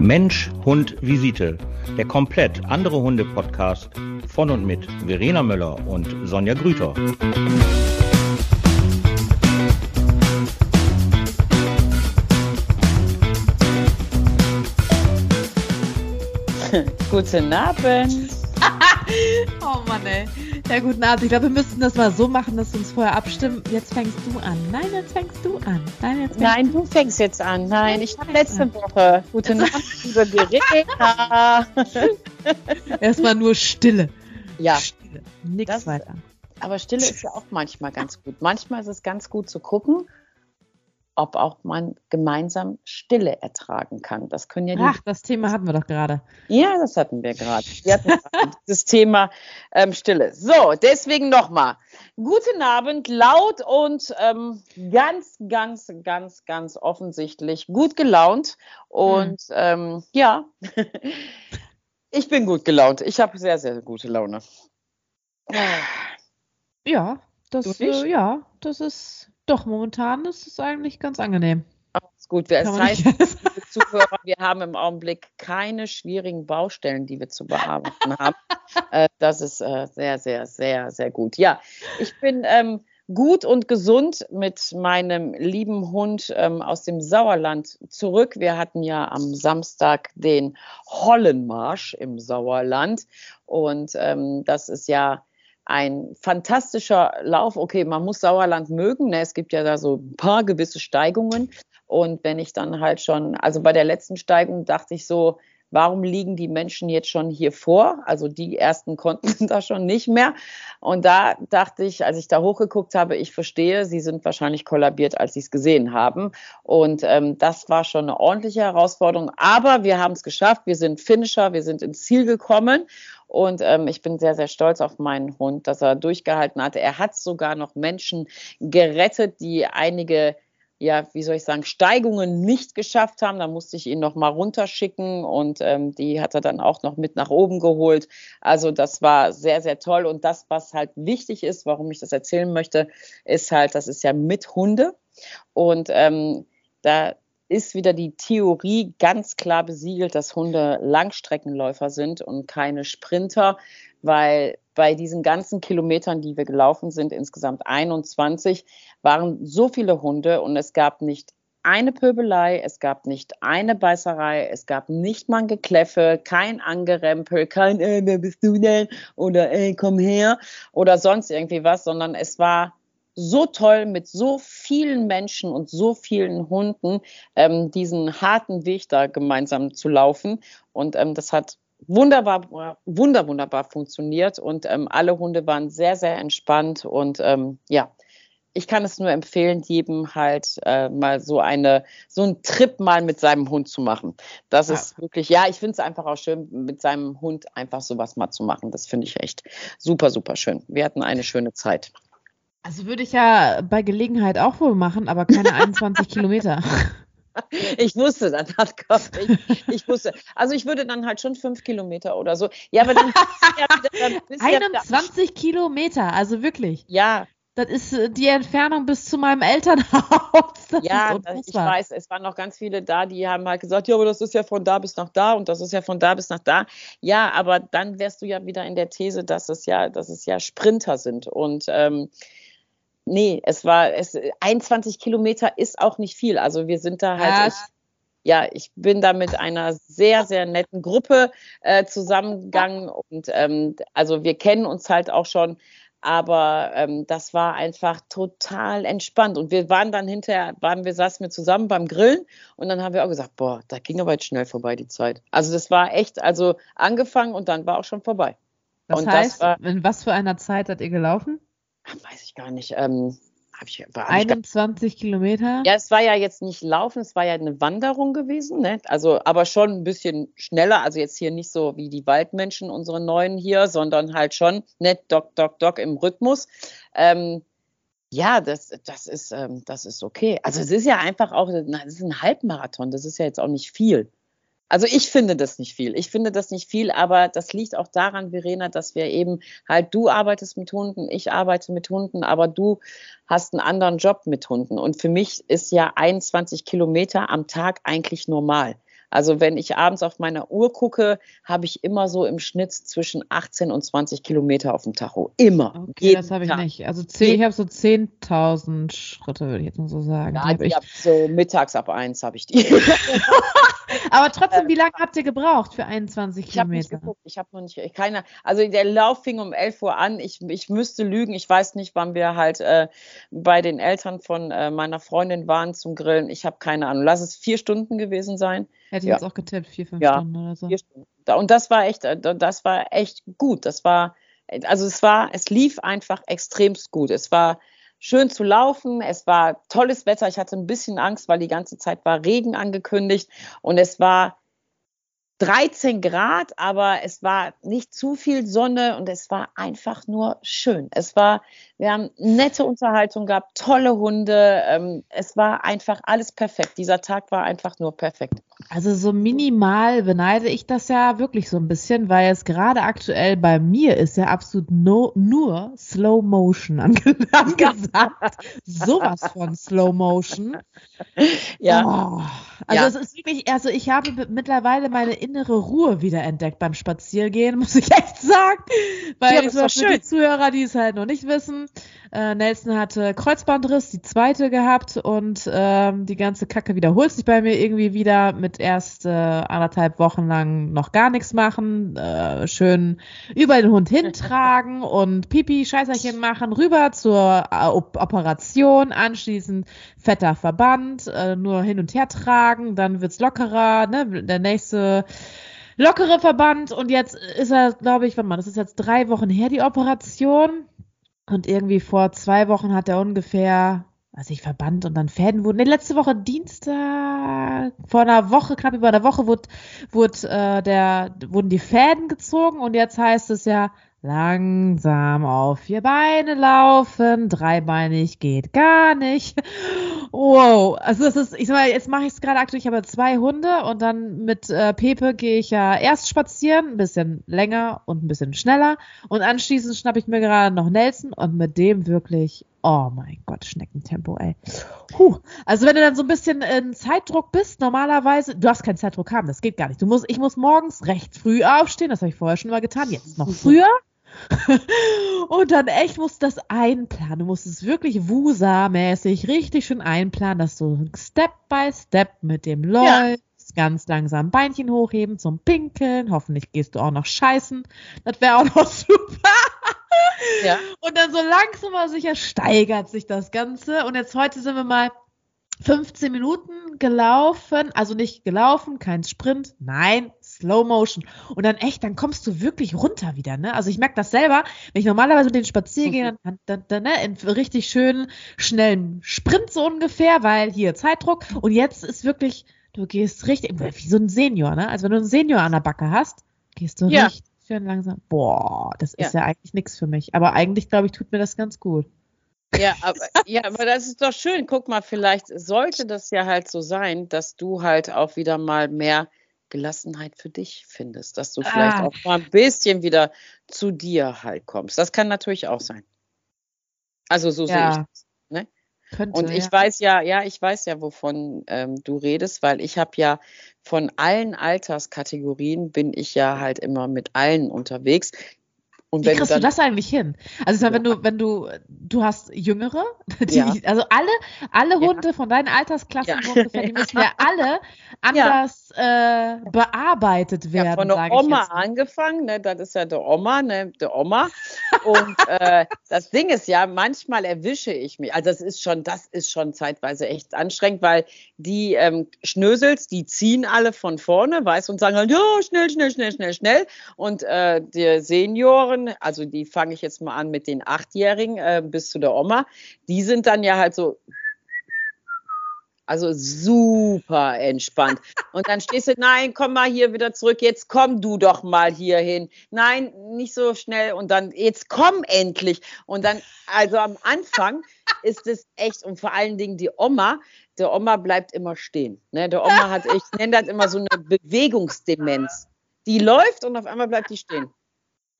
Mensch, Hund, Visite. Der komplett andere Hunde-Podcast von und mit Verena Möller und Sonja Grüter. Guten Abend. oh Mann, ey. Ja, guten Abend. Ich glaube, wir müssten das mal so machen, dass wir uns vorher abstimmen. Jetzt fängst du an. Nein, jetzt fängst du an. Nein, jetzt fängst Nein du fängst jetzt an. Nein, ich habe letzte an. Woche. Guten Abend, liebe Verena. Erstmal nur Stille. Ja. Stille. Nichts das, weiter. Aber Stille ist ja auch manchmal ganz gut. Manchmal ist es ganz gut zu gucken, ob auch man gemeinsam Stille ertragen kann. Das können ja die Ach, das Thema hatten wir doch gerade. Ja, das hatten wir gerade. Wir hatten das Thema ähm, Stille. So, deswegen nochmal. Guten Abend, laut und ähm, ganz, ganz, ganz, ganz offensichtlich gut gelaunt. Und hm. ähm, ja, ich bin gut gelaunt. Ich habe sehr, sehr gute Laune. Ja, das, äh, ja, das ist doch, momentan ist es eigentlich ganz angenehm. Alles gut. Das heißt, liebe Zuhörer, wir haben im Augenblick keine schwierigen Baustellen, die wir zu bearbeiten haben. Äh, das ist äh, sehr, sehr, sehr, sehr gut. Ja, ich bin ähm, gut und gesund mit meinem lieben Hund ähm, aus dem Sauerland zurück. Wir hatten ja am Samstag den Hollenmarsch im Sauerland und ähm, das ist ja ein fantastischer Lauf. Okay, man muss Sauerland mögen. Ne? Es gibt ja da so ein paar gewisse Steigungen. Und wenn ich dann halt schon, also bei der letzten Steigung dachte ich so, warum liegen die Menschen jetzt schon hier vor? Also die ersten konnten da schon nicht mehr. Und da dachte ich, als ich da hochgeguckt habe, ich verstehe, sie sind wahrscheinlich kollabiert, als sie es gesehen haben. Und ähm, das war schon eine ordentliche Herausforderung. Aber wir haben es geschafft. Wir sind Finisher, wir sind ins Ziel gekommen. Und ähm, ich bin sehr, sehr stolz auf meinen Hund, dass er durchgehalten hatte. Er hat sogar noch Menschen gerettet, die einige ja, wie soll ich sagen, Steigungen nicht geschafft haben. Da musste ich ihn noch mal runterschicken und ähm, die hat er dann auch noch mit nach oben geholt. Also das war sehr, sehr toll. Und das, was halt wichtig ist, warum ich das erzählen möchte, ist halt, das ist ja mit Hunde. Und ähm, da ist wieder die Theorie ganz klar besiegelt, dass Hunde Langstreckenläufer sind und keine Sprinter, weil bei diesen ganzen Kilometern, die wir gelaufen sind, insgesamt 21, waren so viele Hunde und es gab nicht eine Pöbelei, es gab nicht eine Beißerei, es gab nicht mal ein Gekläffe, kein Angerempel, kein, äh, wer bist du denn? Oder, ey, komm her, oder sonst irgendwie was, sondern es war so toll, mit so vielen Menschen und so vielen Hunden ähm, diesen harten Weg da gemeinsam zu laufen. Und ähm, das hat wunderbar, wunder, wunderbar funktioniert und ähm, alle Hunde waren sehr, sehr entspannt und ähm, ja, ich kann es nur empfehlen, jedem halt äh, mal so eine, so einen Trip mal mit seinem Hund zu machen. Das ja. ist wirklich, ja, ich finde es einfach auch schön, mit seinem Hund einfach sowas mal zu machen. Das finde ich echt super, super schön. Wir hatten eine schöne Zeit. Also würde ich ja bei Gelegenheit auch wohl machen, aber keine 21 Kilometer. Ich wusste, dann hat Gott, ich, ich, wusste. Also ich würde dann halt schon fünf Kilometer oder so. Ja, aber dann, ja dann 21 ja Kilometer, also wirklich. Ja. Das ist äh, die Entfernung bis zu meinem Elternhaus. Das ja, ich weiß, es waren noch ganz viele da, die haben halt gesagt, ja, aber das ist ja von da bis nach da und das ist ja von da bis nach da. Ja, aber dann wärst du ja wieder in der These, dass es ja, dass es ja Sprinter sind und ähm, nee, es war, es, 21 Kilometer ist auch nicht viel. Also wir sind da halt, ja. ich, ja, ich bin da mit einer sehr, sehr netten Gruppe äh, zusammengegangen und ähm, also wir kennen uns halt auch schon, aber ähm, das war einfach total entspannt und wir waren dann hinterher, waren wir saßen wir zusammen beim Grillen und dann haben wir auch gesagt, boah, da ging aber jetzt schnell vorbei die Zeit. Also das war echt, also angefangen und dann war auch schon vorbei. Das und heißt, das war, in was für einer Zeit seid ihr gelaufen? Weiß ich gar nicht. Ähm, ich, 21 ich Kilometer? Ja, es war ja jetzt nicht Laufen, es war ja eine Wanderung gewesen, ne? Also, aber schon ein bisschen schneller. Also jetzt hier nicht so wie die Waldmenschen, unsere neuen hier, sondern halt schon, ne, Doc, Doc, Doc im Rhythmus. Ähm, ja, das, das, ist, ähm, das ist okay. Also es ist ja einfach auch, das ist ein Halbmarathon, das ist ja jetzt auch nicht viel. Also ich finde das nicht viel. Ich finde das nicht viel, aber das liegt auch daran, Verena, dass wir eben halt, du arbeitest mit Hunden, ich arbeite mit Hunden, aber du hast einen anderen Job mit Hunden. Und für mich ist ja 21 Kilometer am Tag eigentlich normal. Also wenn ich abends auf meine Uhr gucke, habe ich immer so im Schnitt zwischen 18 und 20 Kilometer auf dem Tacho. Immer. Okay, das habe ich nicht. Also 10, ich habe so 10.000 Schritte, würde ich jetzt mal so sagen. Ja, die ich hab so mittags ab eins habe ich die. Aber trotzdem, wie lange habt ihr gebraucht für 21 ich Kilometer? Hab ich habe noch nicht, keine, also der Lauf fing um 11 Uhr an. Ich, ich müsste lügen. Ich weiß nicht, wann wir halt äh, bei den Eltern von äh, meiner Freundin waren zum Grillen. Ich habe keine Ahnung. Lass es vier Stunden gewesen sein. Hätte ich ja. jetzt auch getippt, vier, fünf ja, Stunden oder so. Vier Stunden. Und das war echt, äh, das war echt gut. Das war, also es war, es lief einfach extremst gut. Es war schön zu laufen. Es war tolles Wetter. Ich hatte ein bisschen Angst, weil die ganze Zeit war Regen angekündigt und es war 13 Grad, aber es war nicht zu viel Sonne und es war einfach nur schön. Es war, wir haben nette Unterhaltung gehabt, tolle Hunde. Ähm, es war einfach alles perfekt. Dieser Tag war einfach nur perfekt. Also so minimal beneide ich das ja wirklich so ein bisschen, weil es gerade aktuell bei mir ist ja absolut no, nur Slow Motion angesagt. Sowas von Slow Motion. Ja. Oh. Also ja. es ist wirklich, also ich habe mittlerweile meine innere Ruhe wieder entdeckt beim Spaziergehen, muss ich echt sagen. Weil ja, das ich für die Zuhörer, die es halt noch nicht wissen, äh, Nelson hatte Kreuzbandriss, die zweite gehabt und ähm, die ganze Kacke wiederholt sich bei mir irgendwie wieder mit erst äh, anderthalb Wochen lang noch gar nichts machen, äh, schön über den Hund hintragen und Pipi, Scheißerchen machen, rüber zur äh, Operation, anschließend fetter Verband, äh, nur hin und her tragen, dann wird's lockerer, ne? Der nächste lockere Verband und jetzt ist er, glaube ich, warte mal, das ist jetzt drei Wochen her, die Operation. Und irgendwie vor zwei Wochen hat er ungefähr, also ich verbannt und dann Fäden wurden. Nee, letzte Woche Dienstag, vor einer Woche, knapp über einer Woche, wurde, wurde, äh, der, wurden die Fäden gezogen und jetzt heißt es ja, Langsam auf vier Beine laufen, dreibeinig geht gar nicht. Wow, also das ist, ich sag mal, jetzt mache ich es gerade aktuell, ich habe zwei Hunde und dann mit äh, Pepe gehe ich ja erst spazieren, ein bisschen länger und ein bisschen schneller und anschließend schnappe ich mir gerade noch Nelson und mit dem wirklich, oh mein Gott, Schneckentempo, ey. Puh. Also wenn du dann so ein bisschen in Zeitdruck bist, normalerweise, du darfst keinen Zeitdruck haben, das geht gar nicht. Du musst, ich muss morgens recht früh aufstehen, das habe ich vorher schon mal getan, jetzt noch früher. und dann echt musst du das einplanen. Du musst es wirklich Wusa-mäßig richtig schön einplanen, dass du Step by Step mit dem läufst. Ja. Ganz langsam Beinchen hochheben zum Pinkeln. Hoffentlich gehst du auch noch scheißen. Das wäre auch noch super. Ja. Und dann so langsam aber sicher steigert sich das Ganze. Und jetzt heute sind wir mal 15 Minuten gelaufen, also nicht gelaufen, kein Sprint, nein, Slow Motion. Und dann echt, dann kommst du wirklich runter wieder, ne? Also ich merke das selber, wenn ich normalerweise mit den Spaziergehen, dann, dann, dann, ne, in richtig schönen, schnellen Sprint so ungefähr, weil hier Zeitdruck. Und jetzt ist wirklich, du gehst richtig, wie so ein Senior, ne? Also wenn du einen Senior an der Backe hast, gehst du ja. richtig schön langsam. Boah, das ja. ist ja eigentlich nichts für mich. Aber eigentlich, glaube ich, tut mir das ganz gut. Ja aber, ja, aber das ist doch schön. Guck mal, vielleicht sollte das ja halt so sein, dass du halt auch wieder mal mehr Gelassenheit für dich findest, dass du vielleicht ah. auch mal ein bisschen wieder zu dir halt kommst. Das kann natürlich auch sein. Also so ja. sehe ich das. Ne? Könnte, und ich ja. weiß ja, ja, ich weiß ja, wovon ähm, du redest, weil ich habe ja von allen Alterskategorien bin ich ja halt immer mit allen unterwegs. Und Wie kriegst du, du, das eigentlich hin? Also ja. wenn du, wenn du, du hast Jüngere, die, ja. also alle, alle Hunde ja. von deinen Altersklassen ungefähr, die müssen ja alle anders äh, bearbeitet werden. Ja, von der Oma angefangen, ne, das ist ja der Oma, ne, der Oma. Und äh, das Ding ist ja, manchmal erwische ich mich. Also das ist schon, das ist schon zeitweise echt anstrengend, weil die ähm, Schnösels, die ziehen alle von vorne, weißt und sagen halt, ja, schnell, schnell, schnell, schnell, schnell. Und äh, die Senioren Jahren, also die fange ich jetzt mal an mit den Achtjährigen äh, bis zu der Oma, die sind dann ja halt so, also super entspannt. Und dann stehst du, nein, komm mal hier wieder zurück, jetzt komm du doch mal hier hin. Nein, nicht so schnell. Und dann, jetzt komm endlich. Und dann, also am Anfang ist es echt, und vor allen Dingen die Oma, der Oma bleibt immer stehen. Ne? Der Oma hat, ich nenne das immer so eine Bewegungsdemenz. Die läuft und auf einmal bleibt die stehen.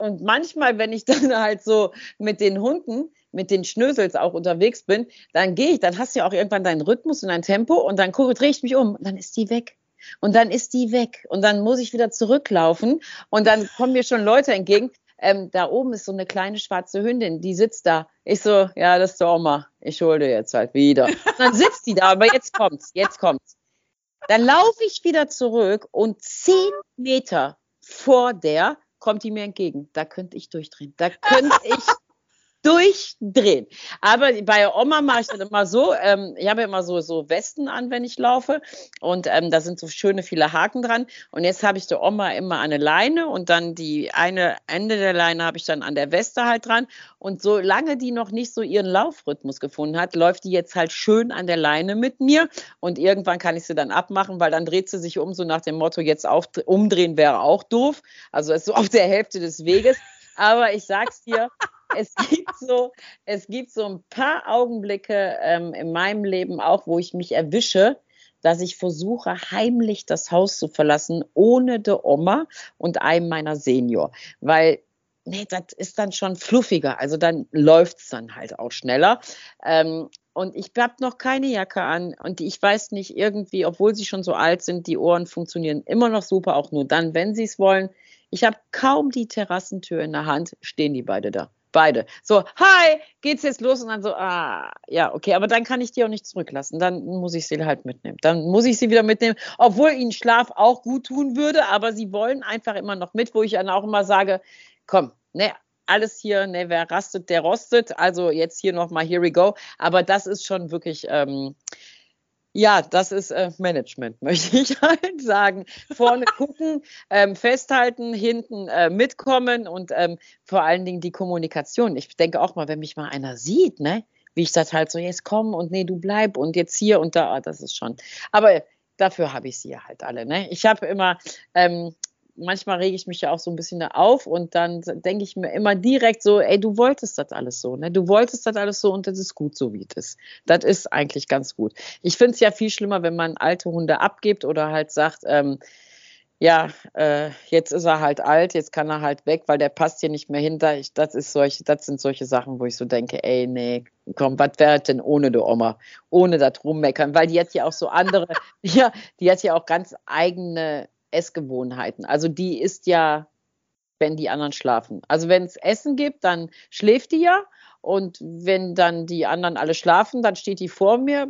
Und manchmal, wenn ich dann halt so mit den Hunden, mit den Schnösels auch unterwegs bin, dann gehe ich, dann hast du ja auch irgendwann deinen Rhythmus und dein Tempo und dann gucke, drehe ich mich um und dann ist die weg. und dann ist die weg und dann muss ich wieder zurücklaufen und dann kommen mir schon Leute entgegen. Ähm, da oben ist so eine kleine schwarze Hündin, die sitzt da. Ich so, ja, das ist der Oma. Ich hole dir jetzt halt wieder. Und dann sitzt die da, aber jetzt kommt's, jetzt kommt's. Dann laufe ich wieder zurück und zehn Meter vor der kommt die mir entgegen. Da könnte ich durchdrehen. Da könnte ich durchdrehen. Aber bei Oma mache ich dann immer so, ähm, ich habe immer so, so Westen an, wenn ich laufe. Und ähm, da sind so schöne viele Haken dran. Und jetzt habe ich der Oma immer eine Leine und dann die eine Ende der Leine habe ich dann an der Weste halt dran. Und solange die noch nicht so ihren Laufrhythmus gefunden hat, läuft die jetzt halt schön an der Leine mit mir. Und irgendwann kann ich sie dann abmachen, weil dann dreht sie sich um, so nach dem Motto, jetzt auf, umdrehen wäre auch doof, also ist so auf der Hälfte des Weges. Aber ich sag's dir, es gibt so, es gibt so ein paar Augenblicke ähm, in meinem Leben auch, wo ich mich erwische, dass ich versuche, heimlich das Haus zu verlassen, ohne der Oma und einem meiner Senior. Weil nee, das ist dann schon fluffiger. Also dann läuft es dann halt auch schneller. Ähm, und ich habe noch keine Jacke an und ich weiß nicht irgendwie, obwohl sie schon so alt sind, die Ohren funktionieren immer noch super, auch nur dann, wenn sie es wollen. Ich habe kaum die Terrassentür in der Hand, stehen die beide da. Beide. So, hi, geht's jetzt los? Und dann so, ah, ja, okay, aber dann kann ich die auch nicht zurücklassen. Dann muss ich sie halt mitnehmen. Dann muss ich sie wieder mitnehmen, obwohl ihnen Schlaf auch gut tun würde, aber sie wollen einfach immer noch mit, wo ich dann auch immer sage, komm, ne, alles hier, ne, wer rastet, der rostet. Also jetzt hier nochmal, here we go. Aber das ist schon wirklich, ähm, ja, das ist äh, Management, möchte ich halt sagen. Vorne gucken, ähm, festhalten, hinten äh, mitkommen und ähm, vor allen Dingen die Kommunikation. Ich denke auch mal, wenn mich mal einer sieht, ne, wie ich das halt so, jetzt komm und nee, du bleib und jetzt hier und da, ah, das ist schon. Aber dafür habe ich sie ja halt alle. Ne? Ich habe immer, ähm, manchmal rege ich mich ja auch so ein bisschen auf und dann denke ich mir immer direkt so, ey, du wolltest das alles so, ne? Du wolltest das alles so und das ist gut so, wie es ist. Das ist eigentlich ganz gut. Ich finde es ja viel schlimmer, wenn man alte Hunde abgibt oder halt sagt, ähm, ja, äh, jetzt ist er halt alt, jetzt kann er halt weg, weil der passt hier nicht mehr hinter. Ich, das ist solche, das sind solche Sachen, wo ich so denke, ey, nee, komm, was wäre denn ohne die Oma? Ohne das rummeckern, weil die hat ja auch so andere, ja, die hat ja auch ganz eigene Essgewohnheiten. Also die ist ja, wenn die anderen schlafen. Also wenn es Essen gibt, dann schläft die ja. Und wenn dann die anderen alle schlafen, dann steht die vor mir,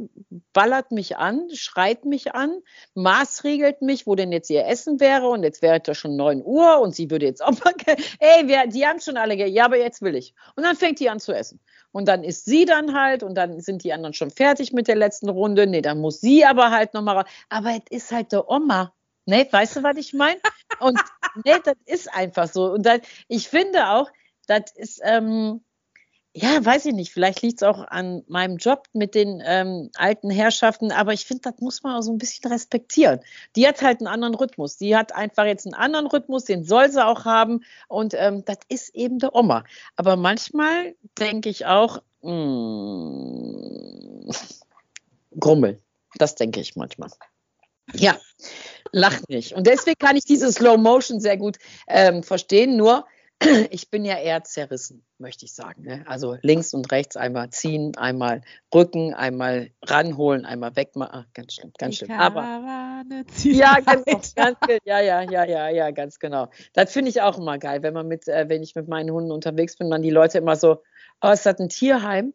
ballert mich an, schreit mich an, maßregelt mich, wo denn jetzt ihr Essen wäre. Und jetzt wäre es schon 9 Uhr und sie würde jetzt auch mal, ey, wir, die haben schon alle, ja, aber jetzt will ich. Und dann fängt die an zu essen. Und dann ist sie dann halt und dann sind die anderen schon fertig mit der letzten Runde. Nee, dann muss sie aber halt nochmal raus. Aber es ist halt der Oma. Ne, weißt du, was ich meine? Und ne, das ist einfach so. Und das, ich finde auch, das ist, ähm, ja, weiß ich nicht, vielleicht liegt es auch an meinem Job mit den ähm, alten Herrschaften, aber ich finde, das muss man auch so ein bisschen respektieren. Die hat halt einen anderen Rhythmus. Die hat einfach jetzt einen anderen Rhythmus, den soll sie auch haben. Und ähm, das ist eben der Oma. Aber manchmal denke ich auch, mh, mm, Grummel. Das denke ich manchmal. Ja, lach nicht. Und deswegen kann ich diese Slow Motion sehr gut ähm, verstehen. Nur, ich bin ja eher zerrissen, möchte ich sagen. Ne? Also links und rechts einmal ziehen, einmal rücken, einmal ranholen, einmal wegmachen. Ah, ganz schlimm, ganz schlimm. Aber ja, ganz, ganz, ja, ja, ja, ja, ja, ganz genau. Das finde ich auch immer geil, wenn man mit, äh, wenn ich mit meinen Hunden unterwegs bin, dann die Leute immer so, oh, ist das ein Tierheim?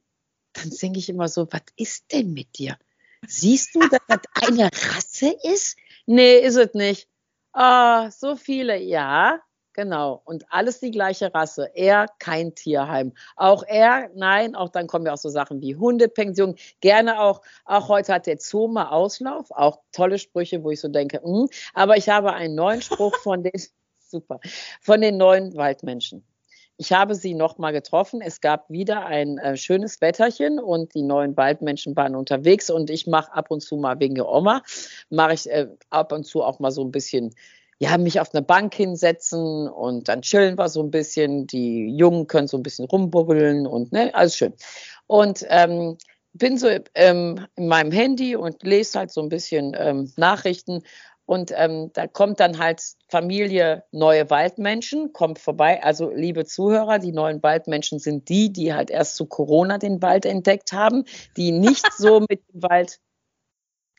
Dann denke ich immer so, was ist denn mit dir? Siehst du, dass das eine Rasse ist? Nee, ist es nicht. Ah, so viele, ja, genau. Und alles die gleiche Rasse. Er kein Tierheim. Auch er, nein, auch dann kommen ja auch so Sachen wie Hundepension. Gerne auch, auch heute hat der Zoo mal Auslauf. Auch tolle Sprüche, wo ich so denke, mh. Hm. aber ich habe einen neuen Spruch von den, super, von den neuen Waldmenschen. Ich habe sie nochmal getroffen. Es gab wieder ein äh, schönes Wetterchen und die neuen Waldmenschen waren unterwegs und ich mache ab und zu mal wegen der Oma, mache ich äh, ab und zu auch mal so ein bisschen, ja, mich auf eine Bank hinsetzen und dann chillen wir so ein bisschen. Die Jungen können so ein bisschen rumbubbeln und ne, alles schön. Und ähm, bin so ähm, in meinem Handy und lese halt so ein bisschen ähm, Nachrichten und ähm, da kommt dann halt Familie Neue Waldmenschen, kommt vorbei. Also liebe Zuhörer, die neuen Waldmenschen sind die, die halt erst zu Corona den Wald entdeckt haben, die nicht so mit dem Wald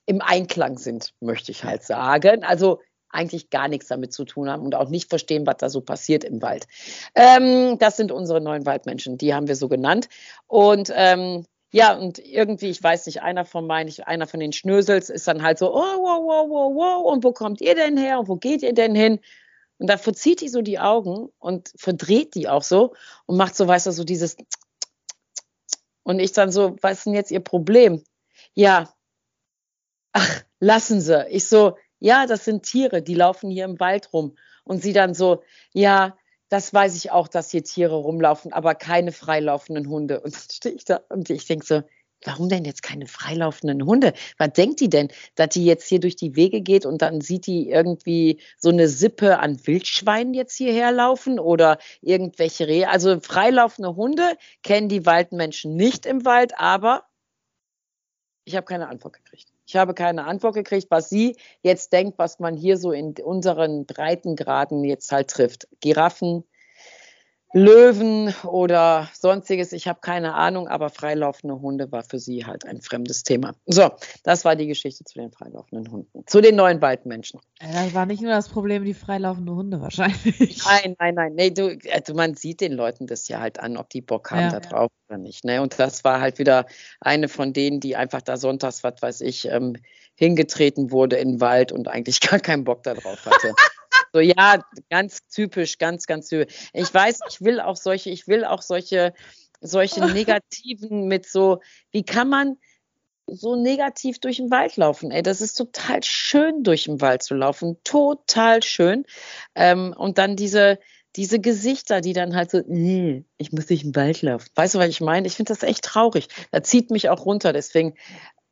im Einklang sind, möchte ich halt sagen. Also eigentlich gar nichts damit zu tun haben und auch nicht verstehen, was da so passiert im Wald. Ähm, das sind unsere neuen Waldmenschen, die haben wir so genannt. Und ähm, ja, und irgendwie, ich weiß nicht, einer von meinen, einer von den Schnösels ist dann halt so, oh, wow, wow, wow, wow, und wo kommt ihr denn her und wo geht ihr denn hin? Und da verzieht die so die Augen und verdreht die auch so und macht so, weißt du, so dieses und ich dann so, was ist denn jetzt ihr Problem? Ja, ach, lassen Sie. Ich so, ja, das sind Tiere, die laufen hier im Wald rum. Und sie dann so, ja, das weiß ich auch, dass hier Tiere rumlaufen, aber keine freilaufenden Hunde. Und dann stehe ich da und ich denke so, warum denn jetzt keine freilaufenden Hunde? Was denkt die denn, dass die jetzt hier durch die Wege geht und dann sieht die irgendwie so eine Sippe an Wildschweinen jetzt hierher laufen oder irgendwelche Rehe? Also freilaufende Hunde kennen die Waldmenschen nicht im Wald, aber ich habe keine Antwort gekriegt. Ich habe keine Antwort gekriegt, was sie jetzt denkt, was man hier so in unseren Breitengraden jetzt halt trifft. Giraffen, Löwen oder sonstiges. Ich habe keine Ahnung, aber freilaufende Hunde war für sie halt ein fremdes Thema. So, das war die Geschichte zu den freilaufenden Hunden. Zu den neuen Waldmenschen. Das war nicht nur das Problem, die freilaufenden Hunde wahrscheinlich. Nein, nein, nein. Nee, du, also man sieht den Leuten das ja halt an, ob die Bock haben ja, da drauf ja. oder nicht. Ne? Und das war halt wieder eine von denen, die einfach da sonntags, was weiß ich, ähm, hingetreten wurde in den Wald und eigentlich gar keinen Bock da drauf hatte. So, ja, ganz typisch, ganz, ganz typisch. Ich weiß, ich will auch solche, ich will auch solche, solche negativen mit so, wie kann man so negativ durch den Wald laufen? Ey, das ist total schön, durch den Wald zu laufen. Total schön. Ähm, und dann diese, diese Gesichter, die dann halt so, nee, ich muss durch den Wald laufen. Weißt du, was ich meine? Ich finde das echt traurig. Da zieht mich auch runter. Deswegen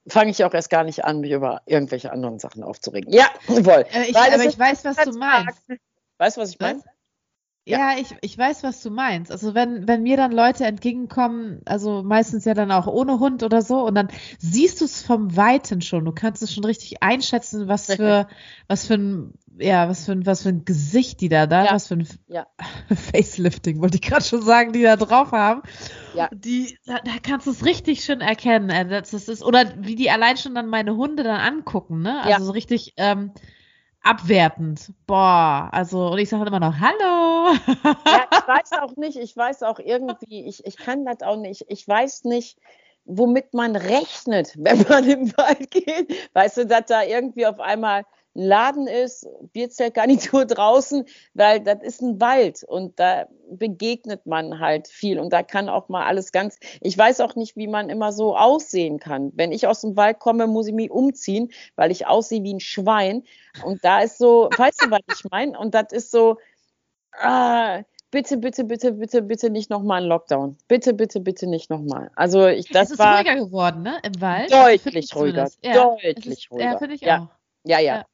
fange ich auch erst gar nicht an, mich über irgendwelche anderen Sachen aufzuregen. Ja, voll. Äh, ich, aber ich weiß, was du meinst. Weißt du, was ich meine? Ja, ja, ich, ich weiß, was du meinst. Also wenn, wenn mir dann Leute entgegenkommen, also meistens ja dann auch ohne Hund oder so, und dann siehst du es vom Weiten schon. Du kannst es schon richtig einschätzen, was für, was für ein, ja, was für ein, was für ein Gesicht die da da, ja. was für ein ja. Facelifting, wollte ich gerade schon sagen, die da drauf haben. Ja. Die, da, da kannst du es richtig schön erkennen. Äh, das, das ist, oder wie die allein schon dann meine Hunde dann angucken, ne? Also ja. so richtig, ähm, abwertend. Boah, also, und ich sage immer noch, hallo. ja, ich weiß auch nicht, ich weiß auch irgendwie, ich, ich kann das auch nicht, ich weiß nicht, womit man rechnet, wenn man im Wald geht. Weißt du, dass da irgendwie auf einmal ein Laden ist, Bierzeltgarnitur draußen, weil das ist ein Wald und da begegnet man halt viel und da kann auch mal alles ganz, ich weiß auch nicht, wie man immer so aussehen kann. Wenn ich aus dem Wald komme, muss ich mich umziehen, weil ich aussehe wie ein Schwein und da ist so, weißt du, was ich meine? Und das ist so, ah, bitte, bitte, bitte, bitte, bitte nicht nochmal ein Lockdown. Bitte, bitte, bitte nicht nochmal. Also ich, das es ist war ruhiger geworden, ne? Im Wald. Deutlich ruhiger. Ja, deutlich ist, ruhiger. Ja, finde ich ja. auch. Ja, ja. ja.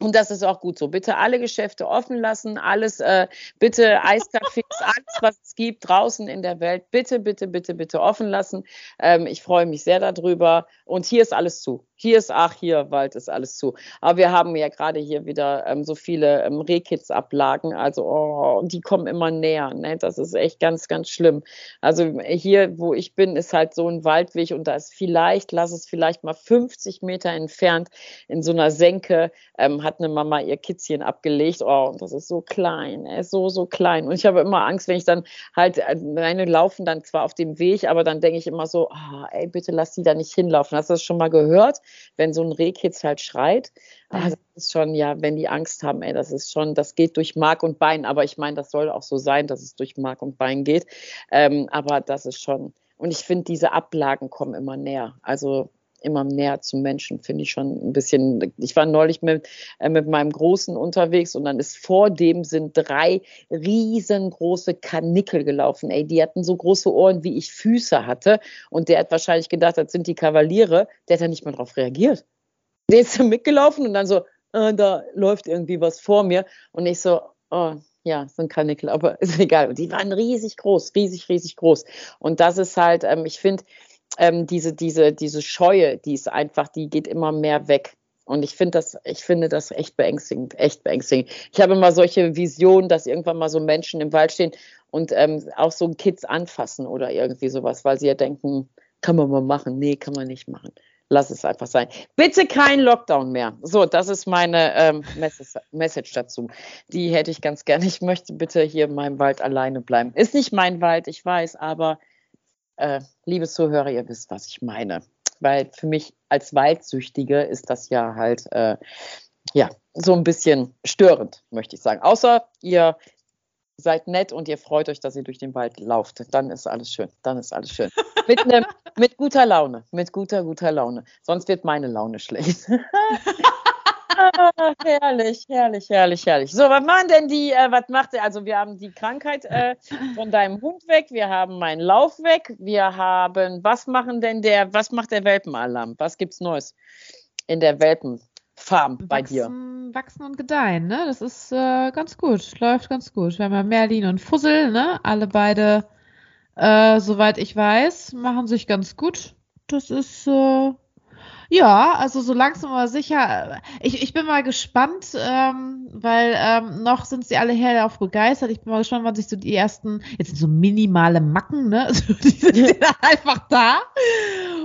Und das ist auch gut so. Bitte alle Geschäfte offen lassen, alles, äh, bitte Eiscafés, alles, was es gibt draußen in der Welt, bitte, bitte, bitte, bitte offen lassen. Ähm, ich freue mich sehr darüber. Und hier ist alles zu. Hier ist, ach, hier, Wald ist alles zu. Aber wir haben ja gerade hier wieder ähm, so viele ähm, Rehkitzablagen. Also, oh, die kommen immer näher. Ne? Das ist echt ganz, ganz schlimm. Also hier, wo ich bin, ist halt so ein Waldweg und da ist vielleicht, lass es vielleicht mal 50 Meter entfernt in so einer Senke, ähm, hat eine Mama ihr Kitzchen abgelegt. Oh, das ist so klein, er ist so, so klein. Und ich habe immer Angst, wenn ich dann halt, äh, meine laufen dann zwar auf dem Weg, aber dann denke ich immer so, oh, ey, bitte lass die da nicht hinlaufen. Hast du das schon mal gehört? Wenn so ein Rehkitz halt schreit. Ah, das ist schon, ja, wenn die Angst haben, ey, das ist schon, das geht durch Mark und Bein. Aber ich meine, das soll auch so sein, dass es durch Mark und Bein geht. Ähm, aber das ist schon, und ich finde, diese Ablagen kommen immer näher. Also immer näher zum Menschen, finde ich schon ein bisschen. Ich war neulich mit, äh, mit meinem Großen unterwegs und dann ist vor dem sind drei riesengroße Kanickel gelaufen. Ey, die hatten so große Ohren, wie ich Füße hatte. Und der hat wahrscheinlich gedacht, das sind die Kavaliere. Der hat da nicht mal drauf reagiert. Der ist mitgelaufen und dann so, äh, da läuft irgendwie was vor mir. Und ich so, oh, ja, sind Kanickel, aber ist egal. Und die waren riesig groß, riesig, riesig groß. Und das ist halt, ähm, ich finde, ähm, diese, diese, diese Scheue, die ist einfach, die geht immer mehr weg. Und ich finde das, ich finde das echt beängstigend, echt beängstigend. Ich habe immer solche Visionen, dass irgendwann mal so Menschen im Wald stehen und ähm, auch so Kids anfassen oder irgendwie sowas, weil sie ja denken, kann man mal machen. Nee, kann man nicht machen. lass es einfach sein. Bitte kein Lockdown mehr. So, das ist meine ähm, Message dazu. Die hätte ich ganz gerne. Ich möchte bitte hier in meinem Wald alleine bleiben. Ist nicht mein Wald, ich weiß, aber äh, liebe Zuhörer, ihr wisst, was ich meine. Weil für mich als Waldsüchtige ist das ja halt äh, ja so ein bisschen störend, möchte ich sagen. Außer ihr seid nett und ihr freut euch, dass ihr durch den Wald lauft. Dann ist alles schön. Dann ist alles schön. Mit, ne, mit guter Laune. Mit guter, guter Laune. Sonst wird meine Laune schlecht. ah, herrlich, herrlich, herrlich, herrlich. So, was machen denn die, äh, was macht der? Also wir haben die Krankheit äh, von deinem Hund weg, wir haben meinen Lauf weg, wir haben, was machen denn der, was macht der Welpenalarm? Was gibt's Neues in der Welpen? Farm bei wachsen, dir? Wachsen und gedeihen, ne? Das ist äh, ganz gut, läuft ganz gut. Wir haben ja Merlin und Fussel, ne? Alle beide, äh, soweit ich weiß, machen sich ganz gut. Das ist, äh, ja, also so langsam aber sicher. Ich, ich bin mal gespannt, ähm, weil ähm, noch sind sie alle darauf begeistert. Ich bin mal gespannt, wann sich so die ersten, jetzt sind so minimale Macken, ne? Also, die sind ja einfach da.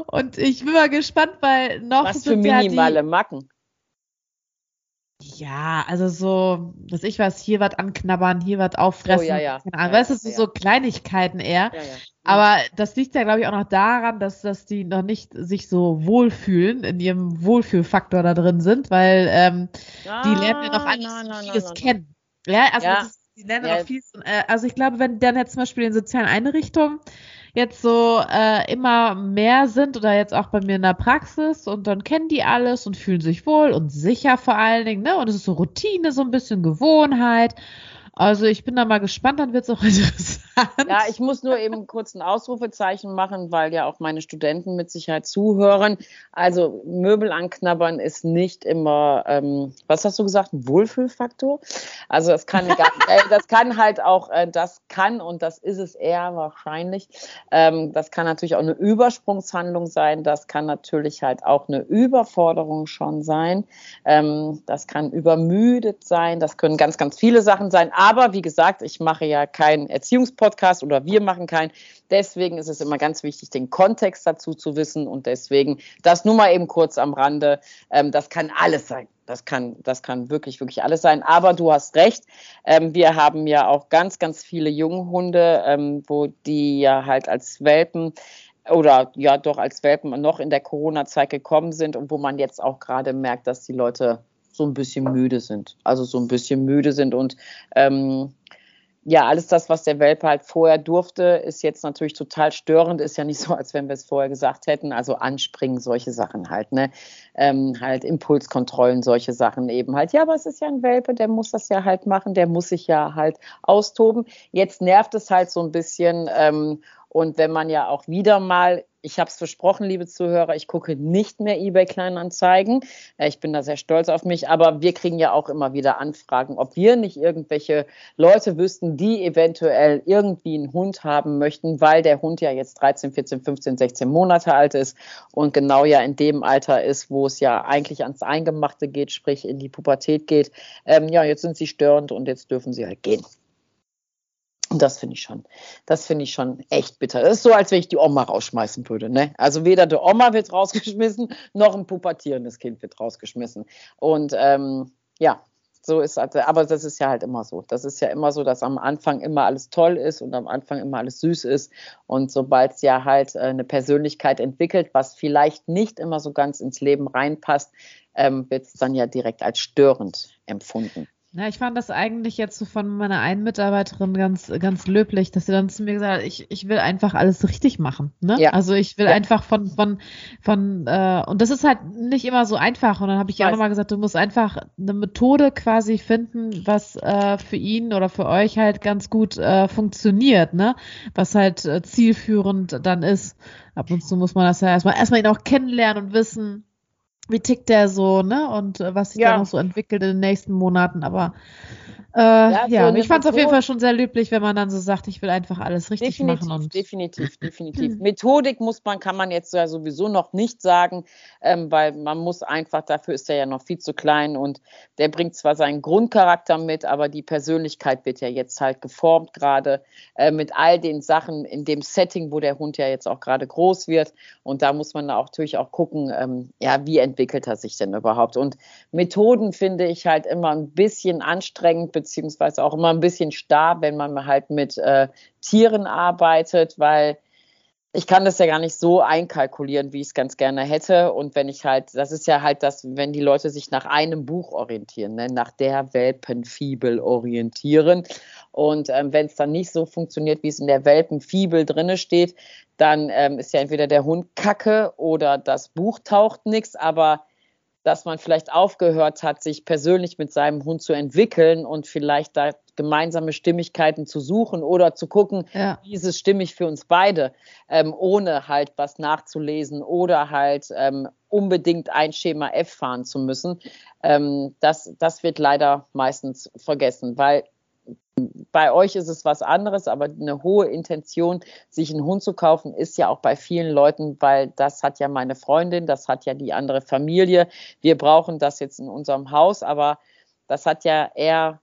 Und ich bin mal gespannt, weil noch Was für minimale ja die, Macken? Ja, also so, dass ich was, hier was anknabbern, hier was auffressen. Oh, ja, ja. Keine Ahnung. Ja, weißt du, so, ja. so Kleinigkeiten eher. Ja. Aber das liegt ja, glaube ich, auch noch daran, dass, dass die noch nicht sich so wohlfühlen, in ihrem Wohlfühlfaktor da drin sind, weil ähm, die lernen ja noch Ah, alles nein, nein, vieles nein, kennen. Ja, also die lernen Ja. noch viel. Äh, also ich glaube, wenn dann jetzt zum Beispiel in sozialen Einrichtungen jetzt so äh, immer mehr sind oder jetzt auch bei mir in der Praxis und dann kennen die alles und fühlen sich wohl und sicher vor allen Dingen, ne? Und es ist so Routine, so ein bisschen Gewohnheit. Also ich bin da mal gespannt, dann wird es auch interessant. Ja, ich muss nur eben kurz ein Ausrufezeichen machen, weil ja auch meine Studenten mit Sicherheit zuhören. Also Möbel anknabbern ist nicht immer, ähm, was hast du gesagt, ein Wohlfühlfaktor? Also das kann, äh, das kann halt auch, äh, das kann und das ist es eher wahrscheinlich. Ähm, das kann natürlich auch eine Übersprungshandlung sein. Das kann natürlich halt auch eine Überforderung schon sein. Ähm, das kann übermüdet sein. Das können ganz, ganz viele Sachen sein. Aber wie gesagt, ich mache ja keinen Erziehungspodcast oder wir machen keinen. Deswegen ist es immer ganz wichtig, den Kontext dazu zu wissen. Und deswegen das nur mal eben kurz am Rande. Ähm, das kann alles sein. Das kann, das kann wirklich, wirklich alles sein. Aber du hast recht. Ähm, wir haben ja auch ganz, ganz viele Junghunde, ähm, wo die ja halt als Welpen oder ja doch als Welpen noch in der Corona-Zeit gekommen sind und wo man jetzt auch gerade merkt, dass die Leute so ein bisschen müde sind. Also so ein bisschen müde sind und ähm, ja, alles das, was der Welpe halt vorher durfte, ist jetzt natürlich total störend. Ist ja nicht so, als wenn wir es vorher gesagt hätten. Also anspringen, solche Sachen halt, ne? Ähm, halt Impulskontrollen, solche Sachen eben halt. Ja, aber es ist ja ein Welpe, der muss das ja halt machen, der muss sich ja halt austoben. Jetzt nervt es halt so ein bisschen. Ähm, und wenn man ja auch wieder mal, ich habe es versprochen, liebe Zuhörer, ich gucke nicht mehr eBay Kleinanzeigen. Äh, Ich bin da sehr stolz auf mich, aber wir kriegen ja auch immer wieder Anfragen, ob wir nicht irgendwelche Leute wüssten, die eventuell irgendwie einen Hund haben möchten, weil der Hund ja jetzt 13, 14, 15, 16 Monate alt ist und genau ja in dem Alter ist, wo es ja eigentlich ans Eingemachte geht, sprich in die Pubertät geht. Ähm, ja, jetzt sind sie störend und jetzt dürfen sie halt gehen. Und das finde ich schon, das finde ich schon echt bitter. Das ist so, als wenn ich die Oma rausschmeißen würde. Ne? Also weder die Oma wird rausgeschmissen, noch ein pubertierendes Kind wird rausgeschmissen. Und ähm, ja, so ist also, aber das ist ja halt immer so. Das ist ja immer so, dass am Anfang immer alles toll ist und am Anfang immer alles süß ist. Und sobald es ja halt äh, eine Persönlichkeit entwickelt, was vielleicht nicht immer so ganz ins Leben reinpasst, ähm, wird es dann ja direkt als störend empfunden. Ja, ich fand das eigentlich jetzt so von meiner einen Mitarbeiterin ganz, ganz löblich, dass sie dann zu mir gesagt hat, ich, ich will einfach alles richtig machen. Ne? Ja. Also ich will Ja. einfach von, von, von, äh, und das ist halt nicht immer so einfach. Und dann habe ich ja auch nochmal gesagt, du musst einfach eine Methode quasi finden, was äh, für ihn oder für euch halt ganz gut äh, funktioniert, ne? Was halt äh, zielführend dann ist. Ab und zu muss man das ja erstmal, erstmal ihn auch kennenlernen und wissen, wie tickt der so, ne? Und äh, was sich Ja. da noch so entwickelt in den nächsten Monaten. Aber Äh, ja, ja so ich fand es auf jeden Fall schon sehr löblich, wenn man dann so sagt, ich will einfach alles richtig definitiv, machen. Und definitiv, definitiv. Methodik muss man, kann man jetzt ja sowieso noch nicht sagen, ähm, weil man muss einfach, dafür ist er ja noch viel zu klein und der bringt zwar seinen Grundcharakter mit, aber die Persönlichkeit wird ja jetzt halt geformt gerade äh, mit all den Sachen in dem Setting, wo der Hund ja jetzt auch gerade groß wird. Und da muss man auch natürlich auch gucken, ähm, ja, wie entwickelt er sich denn überhaupt? Und Methoden finde ich halt immer ein bisschen anstrengend, beziehungsweise auch immer ein bisschen starr, wenn man halt mit äh, Tieren arbeitet, weil ich kann das ja gar nicht so einkalkulieren, wie ich es ganz gerne hätte. Und wenn ich halt, das ist ja halt das, wenn die Leute sich nach einem Buch orientieren, ne, nach der Welpenfibel orientieren. Und ähm, wenn es dann nicht so funktioniert, wie es in der Welpenfibel drinne steht, dann ähm, ist ja entweder der Hund kacke oder das Buch taucht nichts. Aber dass man vielleicht aufgehört hat, sich persönlich mit seinem Hund zu entwickeln und vielleicht da gemeinsame Stimmigkeiten zu suchen oder zu gucken, ja. wie ist es stimmig für uns beide, ähm, ohne halt was nachzulesen oder halt ähm, unbedingt ein Schema F fahren zu müssen. Ähm, das, das wird leider meistens vergessen, weil bei euch ist es was anderes, aber eine hohe Intention, sich einen Hund zu kaufen, ist ja auch bei vielen Leuten, weil das hat ja meine Freundin, das hat ja die andere Familie. Wir brauchen das jetzt in unserem Haus, aber das hat ja eher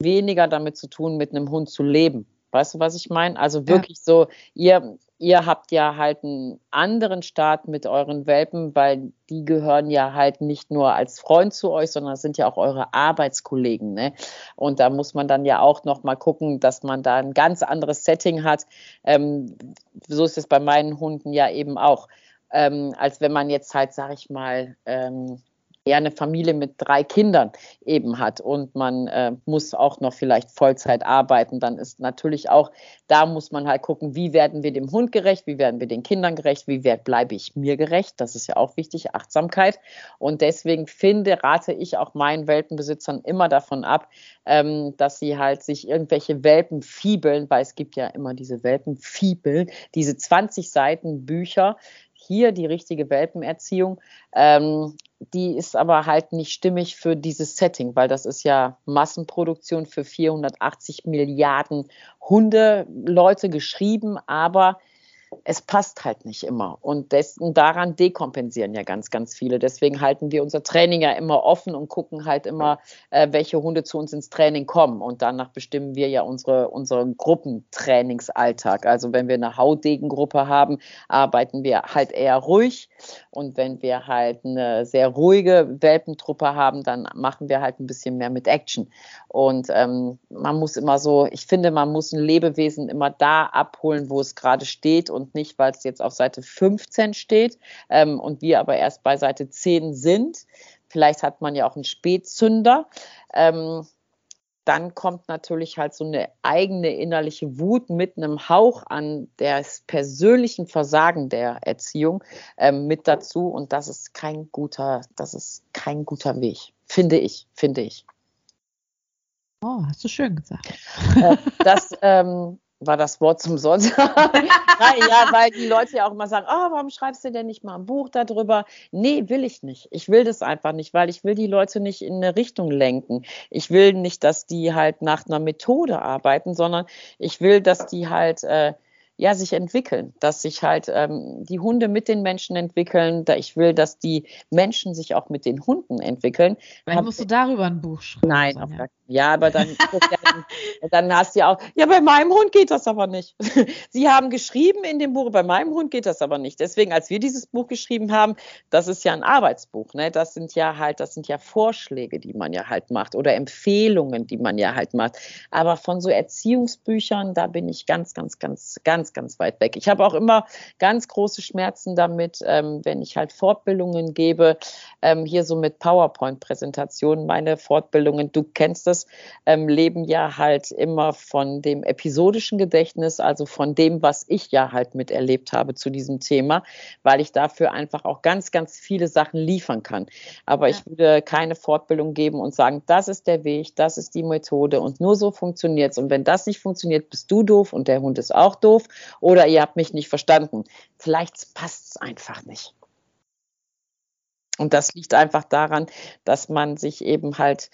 weniger damit zu tun, mit einem Hund zu leben. Weißt du, was ich meine? Also wirklich ja. so, ihr, ihr habt ja halt einen anderen Start mit euren Welpen, weil die gehören ja halt nicht nur als Freund zu euch, sondern sind ja auch eure Arbeitskollegen. Ne? Und da muss man dann ja auch noch mal gucken, dass man da ein ganz anderes Setting hat. Ähm, so ist es bei meinen Hunden ja eben auch. Ähm, als wenn man jetzt halt, sag ich mal, ähm, eher eine Familie mit drei Kindern eben hat und man äh, muss auch noch vielleicht Vollzeit arbeiten, dann ist natürlich auch, da muss man halt gucken, wie werden wir dem Hund gerecht, wie werden wir den Kindern gerecht, wie bleibe ich mir gerecht, das ist ja auch wichtig, Achtsamkeit und deswegen finde, rate ich auch meinen Welpenbesitzern immer davon ab, ähm, dass sie halt sich irgendwelche Welpen fiebeln, weil es gibt ja immer diese Welpenfiebeln, diese 20 Seiten Bücher, hier die richtige Welpenerziehung. Ähm, die ist aber halt nicht stimmig für dieses Setting, weil das ist ja Massenproduktion für 480 Milliarden Hunde, Leute geschrieben, aber es passt halt nicht immer. Und dessen, daran dekompensieren ja ganz, ganz viele. Deswegen halten wir unser Training ja immer offen und gucken halt immer, äh, welche Hunde zu uns ins Training kommen. Und danach bestimmen wir ja unsere, unseren Gruppentrainingsalltag. Also wenn wir eine Haudegengruppe haben, arbeiten wir halt eher ruhig. Und wenn wir halt eine sehr ruhige Welpentruppe haben, dann machen wir halt ein bisschen mehr mit Action. Und ähm, man muss immer so, ich finde, man muss ein Lebewesen immer da abholen, wo es gerade steht und nicht, weil es jetzt auf Seite 15 steht ähm, und wir aber erst bei Seite 10 sind. Vielleicht hat man ja auch einen Spätzünder. Ähm, dann kommt natürlich halt so eine eigene innerliche Wut mit einem Hauch an des persönlichen Versagen der Erziehung ähm, mit dazu und das ist kein guter, das ist kein guter Weg, finde ich, finde ich. Oh, hast du schön gesagt. Äh, das ähm, war das Wort zum Sonntag. ja, weil die Leute ja auch immer sagen, oh, warum schreibst du denn nicht mal ein Buch darüber? Nee, will ich nicht. Ich will das einfach nicht, weil ich will die Leute nicht in eine Richtung lenken. Ich will nicht, dass die halt nach einer Methode arbeiten, sondern ich will, dass die halt äh, ja, sich entwickeln, dass sich halt ähm, die Hunde mit den Menschen entwickeln. Da ich will, dass die Menschen sich auch mit den Hunden entwickeln. Dann musst du darüber ein Buch schreiben. Nein, auf gar ja, aber dann, dann hast du ja auch, ja, bei meinem Hund geht das aber nicht. Sie haben geschrieben in dem Buch, bei meinem Hund geht das aber nicht. Deswegen, als wir dieses Buch geschrieben haben, das ist ja ein Arbeitsbuch, ne? Das sind ja halt, das sind ja Vorschläge, die man ja halt macht oder Empfehlungen, die man ja halt macht. Aber von so Erziehungsbüchern, da bin ich ganz, ganz, ganz, ganz, ganz weit weg. Ich habe auch immer ganz große Schmerzen damit, ähm, wenn ich halt Fortbildungen gebe, ähm, hier so mit PowerPoint-Präsentationen, meine Fortbildungen, du kennst das, ähm, leben ja halt immer von dem episodischen Gedächtnis, also von dem, was ich ja halt miterlebt habe zu diesem Thema, weil ich dafür einfach auch ganz, ganz viele Sachen liefern kann. Aber ja. ich würde keine Fortbildung geben und sagen, das ist der Weg, das ist die Methode und nur so funktioniert es. Und wenn das nicht funktioniert, bist du doof und der Hund ist auch doof oder ihr habt mich nicht verstanden. Vielleicht passt es einfach nicht. Und das liegt einfach daran, dass man sich eben halt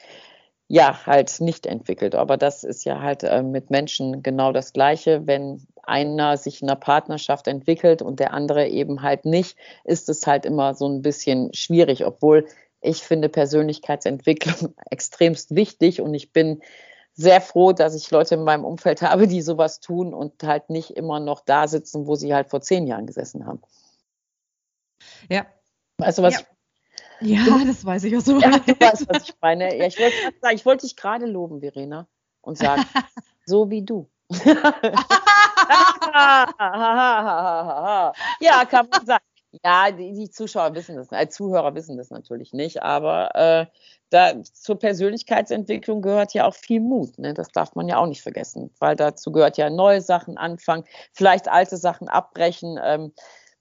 ja, halt nicht entwickelt. Aber das ist ja halt äh, mit Menschen genau das Gleiche. Wenn einer sich in einer Partnerschaft entwickelt und der andere eben halt nicht, ist es halt immer so ein bisschen schwierig, obwohl ich finde Persönlichkeitsentwicklung extremst wichtig und ich bin sehr froh, dass ich Leute in meinem Umfeld habe, die sowas tun und halt nicht immer noch da sitzen, wo sie halt vor zehn Jahren gesessen haben. Ja. Weißt du, was ja. Ja, das weiß ich auch so. Ja, du weißt, was ich meine. Ja, ich wollte sagen, ich wollte dich gerade loben, Verena, und sagen, so wie du. ja, kann man sagen. Ja, die, die, Zuschauer wissen das, als Zuhörer wissen das natürlich nicht, aber äh, da, zur Persönlichkeitsentwicklung gehört ja auch viel Mut. Ne? Das darf man ja auch nicht vergessen, weil dazu gehört ja neue Sachen anfangen, vielleicht alte Sachen abbrechen. Ähm,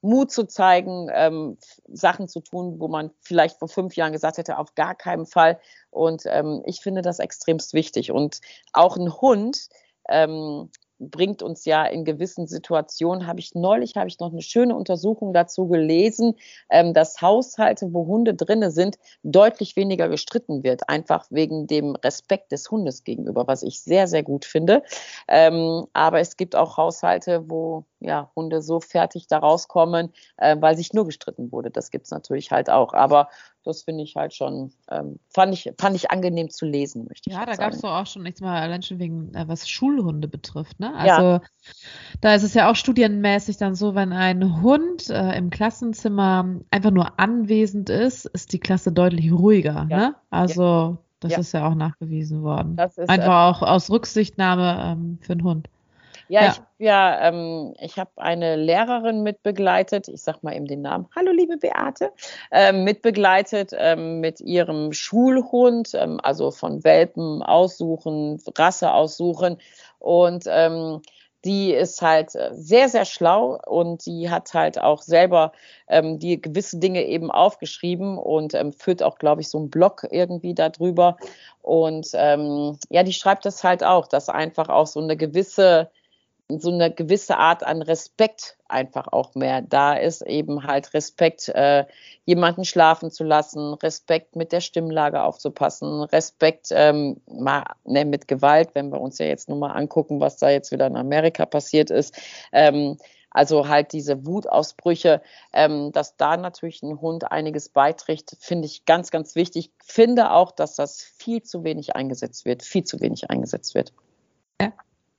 Mut zu zeigen, ähm, Sachen zu tun, wo man vielleicht vor fünf Jahren gesagt hätte, auf gar keinen Fall. Und ähm, ich finde das extremst wichtig. Und auch ein Hund, ähm, bringt uns ja in gewissen Situationen, habe ich neulich, habe ich noch eine schöne Untersuchung dazu gelesen, ähm, dass Haushalte, wo Hunde drinne sind, deutlich weniger gestritten wird, einfach wegen dem Respekt des Hundes gegenüber, was ich sehr, sehr gut finde. Ähm, aber es gibt auch Haushalte, wo ja, Hunde so fertig da rauskommen, äh, weil sich nur gestritten wurde. Das gibt es natürlich halt auch. Aber das finde ich halt schon, ähm, fand, ich, fand ich angenehm zu lesen, möchte ich Ja, da gab es doch auch schon nichts mal, allein schon wegen, äh, was Schulhunde betrifft. Ne? Also ja. da ist es ja auch studienmäßig dann so, wenn ein Hund äh, im Klassenzimmer einfach nur anwesend ist, ist die Klasse deutlich ruhiger. Ja. Ne? Also ja. das ist ja auch nachgewiesen worden. Ist, einfach äh, auch aus Rücksichtnahme ähm, für den Hund. Ja, ja. ich, ja, ähm, ich habe eine Lehrerin mitbegleitet, ich sag mal eben den Namen, hallo liebe Beate, ähm, mitbegleitet ähm, mit ihrem Schulhund, ähm, also von Welpen aussuchen, Rasse aussuchen und ähm, die ist halt äh, sehr, sehr schlau und die hat halt auch selber ähm, die gewisse Dinge eben aufgeschrieben und ähm, führt auch, glaube ich, so einen Blog irgendwie darüber. Und ähm, ja, die schreibt das halt auch, dass einfach auch so eine gewisse so eine gewisse Art an Respekt einfach auch mehr da ist, eben halt Respekt, äh, jemanden schlafen zu lassen, Respekt mit der Stimmlage aufzupassen, Respekt ähm, mal, ne, mit Gewalt, wenn wir uns ja jetzt nur mal angucken, was da jetzt wieder in Amerika passiert ist. Ähm, also halt diese Wutausbrüche, ähm, dass da natürlich ein Hund einiges beiträgt, finde ich ganz, ganz wichtig. Finde auch, dass das viel zu wenig eingesetzt wird, viel zu wenig eingesetzt wird.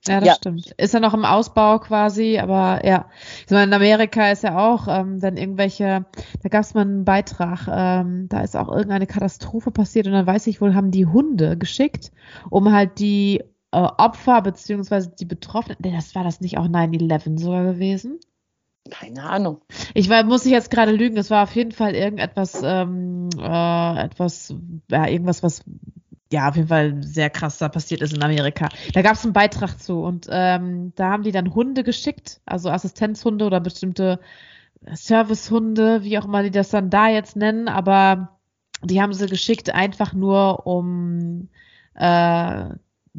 Ja, das ja. stimmt. Ist ja noch im Ausbau quasi, aber ja. Ich meine, in Amerika ist ja auch, ähm, wenn irgendwelche, da gab es mal einen Beitrag, ähm, da ist auch irgendeine Katastrophe passiert und dann weiß ich wohl, haben die Hunde geschickt, um halt die äh, Opfer beziehungsweise die Betroffenen, nee, das war das nicht auch 9-11 sogar gewesen? Keine Ahnung. Ich war, muss ich jetzt gerade lügen, es war auf jeden Fall irgendetwas, ähm, äh, etwas, ja, irgendwas, was ja, auf jeden Fall sehr krass da passiert ist in Amerika. Da gab es einen Beitrag zu und ähm, da haben die dann Hunde geschickt, also Assistenzhunde oder bestimmte Servicehunde, wie auch immer die das dann da jetzt nennen, aber die haben sie geschickt einfach nur, um äh,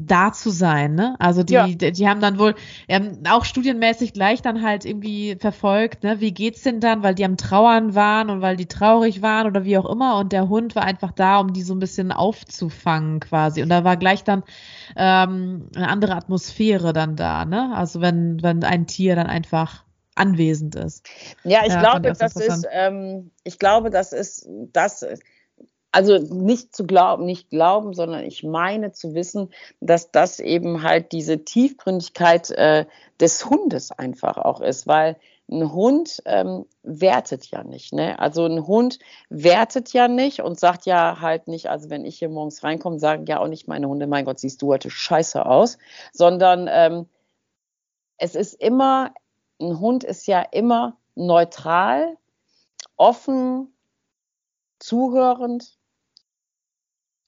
da zu sein, ne? Also die, ja. die, die, haben dann wohl ähm, auch studienmäßig gleich dann halt irgendwie verfolgt, ne? Wie geht's denn dann, weil die am Trauern waren und weil die traurig waren oder wie auch immer und der Hund war einfach da, um die so ein bisschen aufzufangen quasi und da war gleich dann ähm, eine andere Atmosphäre dann da, ne? Also wenn wenn ein Tier dann einfach anwesend ist. Ja, ich ja, glaube, das ist, ähm, ich glaube, das ist das also nicht zu glauben, nicht glauben, sondern ich meine zu wissen, dass das eben halt diese Tiefgründigkeit äh, des Hundes einfach auch ist, weil ein Hund ähm, wertet ja nicht. Ne? Also ein Hund wertet ja nicht und sagt ja halt nicht, also wenn ich hier morgens reinkomme, sagen ja auch nicht meine Hunde, mein Gott, siehst du heute scheiße aus, sondern ähm, es ist immer, ein Hund ist ja immer neutral, offen, zuhörend,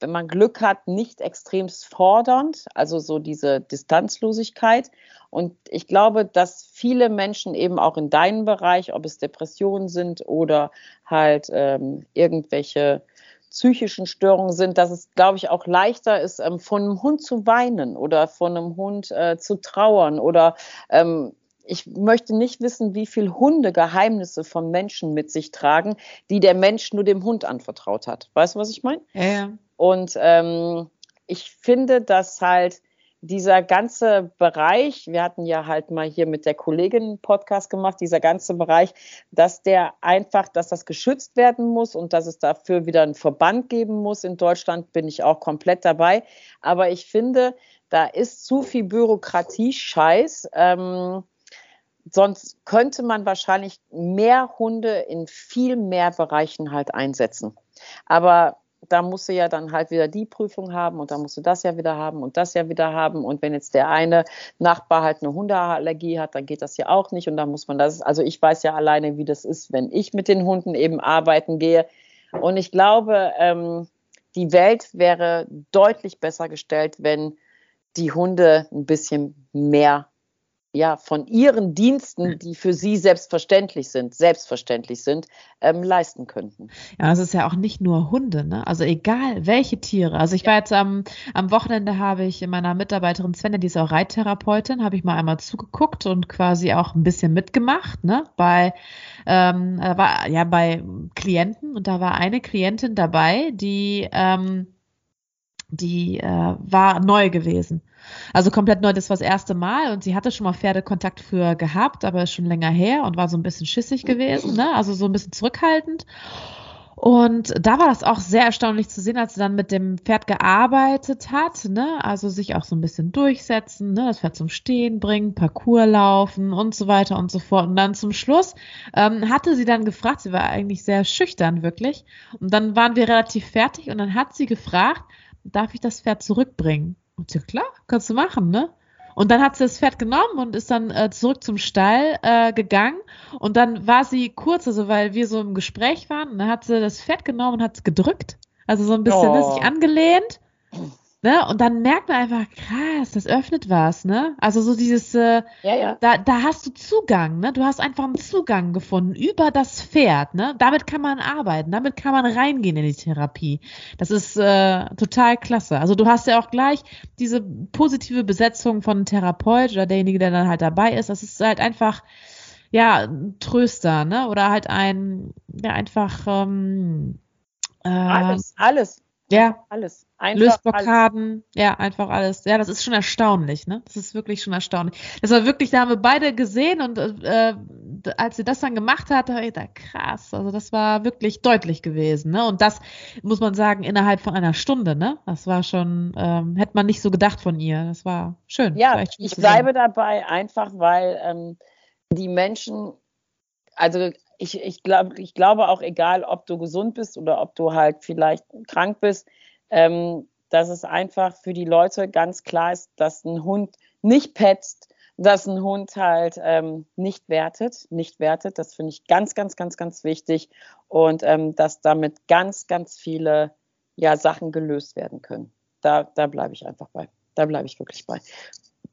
wenn man Glück hat, nicht extremst fordernd, also so diese Distanzlosigkeit. Und ich glaube, dass viele Menschen eben auch in deinem Bereich, ob es Depressionen sind oder halt ähm, irgendwelche psychischen Störungen sind, dass es, glaube ich, auch leichter ist, ähm, von einem Hund zu weinen oder von einem Hund äh, zu trauern oder ähm, ich möchte nicht wissen, wie viel Hunde Geheimnisse von Menschen mit sich tragen, die der Mensch nur dem Hund anvertraut hat. Weißt du, was ich meine? Ja, ja. Und ähm, ich finde, dass halt dieser ganze Bereich, wir hatten ja halt mal hier mit der Kollegin einen Podcast gemacht, dieser ganze Bereich, dass der einfach, dass das geschützt werden muss und dass es dafür wieder einen Verband geben muss in Deutschland, bin ich auch komplett dabei. Aber ich finde, da ist zu viel Bürokratie-Scheiß. Ähm, sonst könnte man wahrscheinlich mehr Hunde in viel mehr Bereichen halt einsetzen. Aber da musst du ja dann halt wieder die Prüfung haben und dann musst du das ja wieder haben und das ja wieder haben. Und wenn jetzt der eine Nachbar halt eine Hundeallergie hat, dann geht das ja auch nicht. Und dann muss man das, also ich weiß ja alleine, wie das ist, wenn ich mit den Hunden eben arbeiten gehe. Und ich glaube, ähm, die Welt wäre deutlich besser gestellt, wenn die Hunde ein bisschen mehr ja, von ihren Diensten, die für sie selbstverständlich sind, selbstverständlich sind, ähm, leisten könnten. Ja, es ist ja auch nicht nur Hunde, ne? Also egal welche Tiere. Also ich war jetzt am, am Wochenende habe ich meiner Mitarbeiterin Svenja, die ist auch Reittherapeutin, habe ich mal einmal zugeguckt und quasi auch ein bisschen mitgemacht, ne? Bei ähm, war ja bei Klienten und da war eine Klientin dabei, die ähm, die äh, war neu gewesen. Also komplett neu, das war das erste Mal und sie hatte schon mal Pferdekontakt früher gehabt, aber ist schon länger her und war so ein bisschen schissig gewesen, ne? also so ein bisschen zurückhaltend. Und da war das auch sehr erstaunlich zu sehen, als sie dann mit dem Pferd gearbeitet hat, ne? Also sich auch so ein bisschen durchsetzen, ne? Das Pferd zum Stehen bringen, Parcours laufen und so weiter und so fort. Und dann zum Schluss ähm, hatte sie dann gefragt, sie war eigentlich sehr schüchtern, wirklich. Und dann waren wir relativ fertig und dann hat sie gefragt, darf ich das Pferd zurückbringen? Und ja klar, kannst du machen, ne? Und dann hat sie das Pferd genommen und ist dann äh, zurück zum Stall äh, gegangen. Und dann war sie kurz, also weil wir so im Gespräch waren, und dann hat sie das Pferd genommen und hat es gedrückt. Also so ein bisschen oh. ne, sich angelehnt. Ne? Und dann merkt man einfach, krass, das öffnet was, ne? Also so dieses, äh, ja, ja. Da, da hast du Zugang, ne? Du hast einfach einen Zugang gefunden über das Pferd, ne? Damit kann man arbeiten, damit kann man reingehen in die Therapie. Das ist äh, total klasse. Also du hast ja auch gleich diese positive Besetzung von Therapeut oder derjenige, der dann halt dabei ist. Das ist halt einfach, ja, ein Tröster, ne? Oder halt ein, ja, einfach, ähm, äh, alles, alles. Ja. Alles. Einfach Lösblockaden, alles. ja, einfach alles. Ja, das ist schon erstaunlich, ne? Das ist wirklich schon erstaunlich. Das war wirklich, da haben wir beide gesehen und äh, als sie das dann gemacht hat, da ich gedacht, krass, also das war wirklich deutlich gewesen, ne? Und das muss man sagen, innerhalb von einer Stunde, ne? Das war schon, ähm, hätte man nicht so gedacht von ihr. Das war schön. Ja, war ich bleibe dabei einfach, weil ähm, die Menschen, also ich, ich, glaub, ich glaube auch, egal ob du gesund bist oder ob du halt vielleicht krank bist, ähm, dass es einfach für die Leute ganz klar ist, dass ein Hund nicht petzt, dass ein Hund halt ähm, nicht wertet, nicht wertet. Das finde ich ganz, ganz, ganz, ganz wichtig und ähm, dass damit ganz, ganz viele ja, Sachen gelöst werden können. Da, da bleibe ich einfach bei. Da bleibe ich wirklich bei.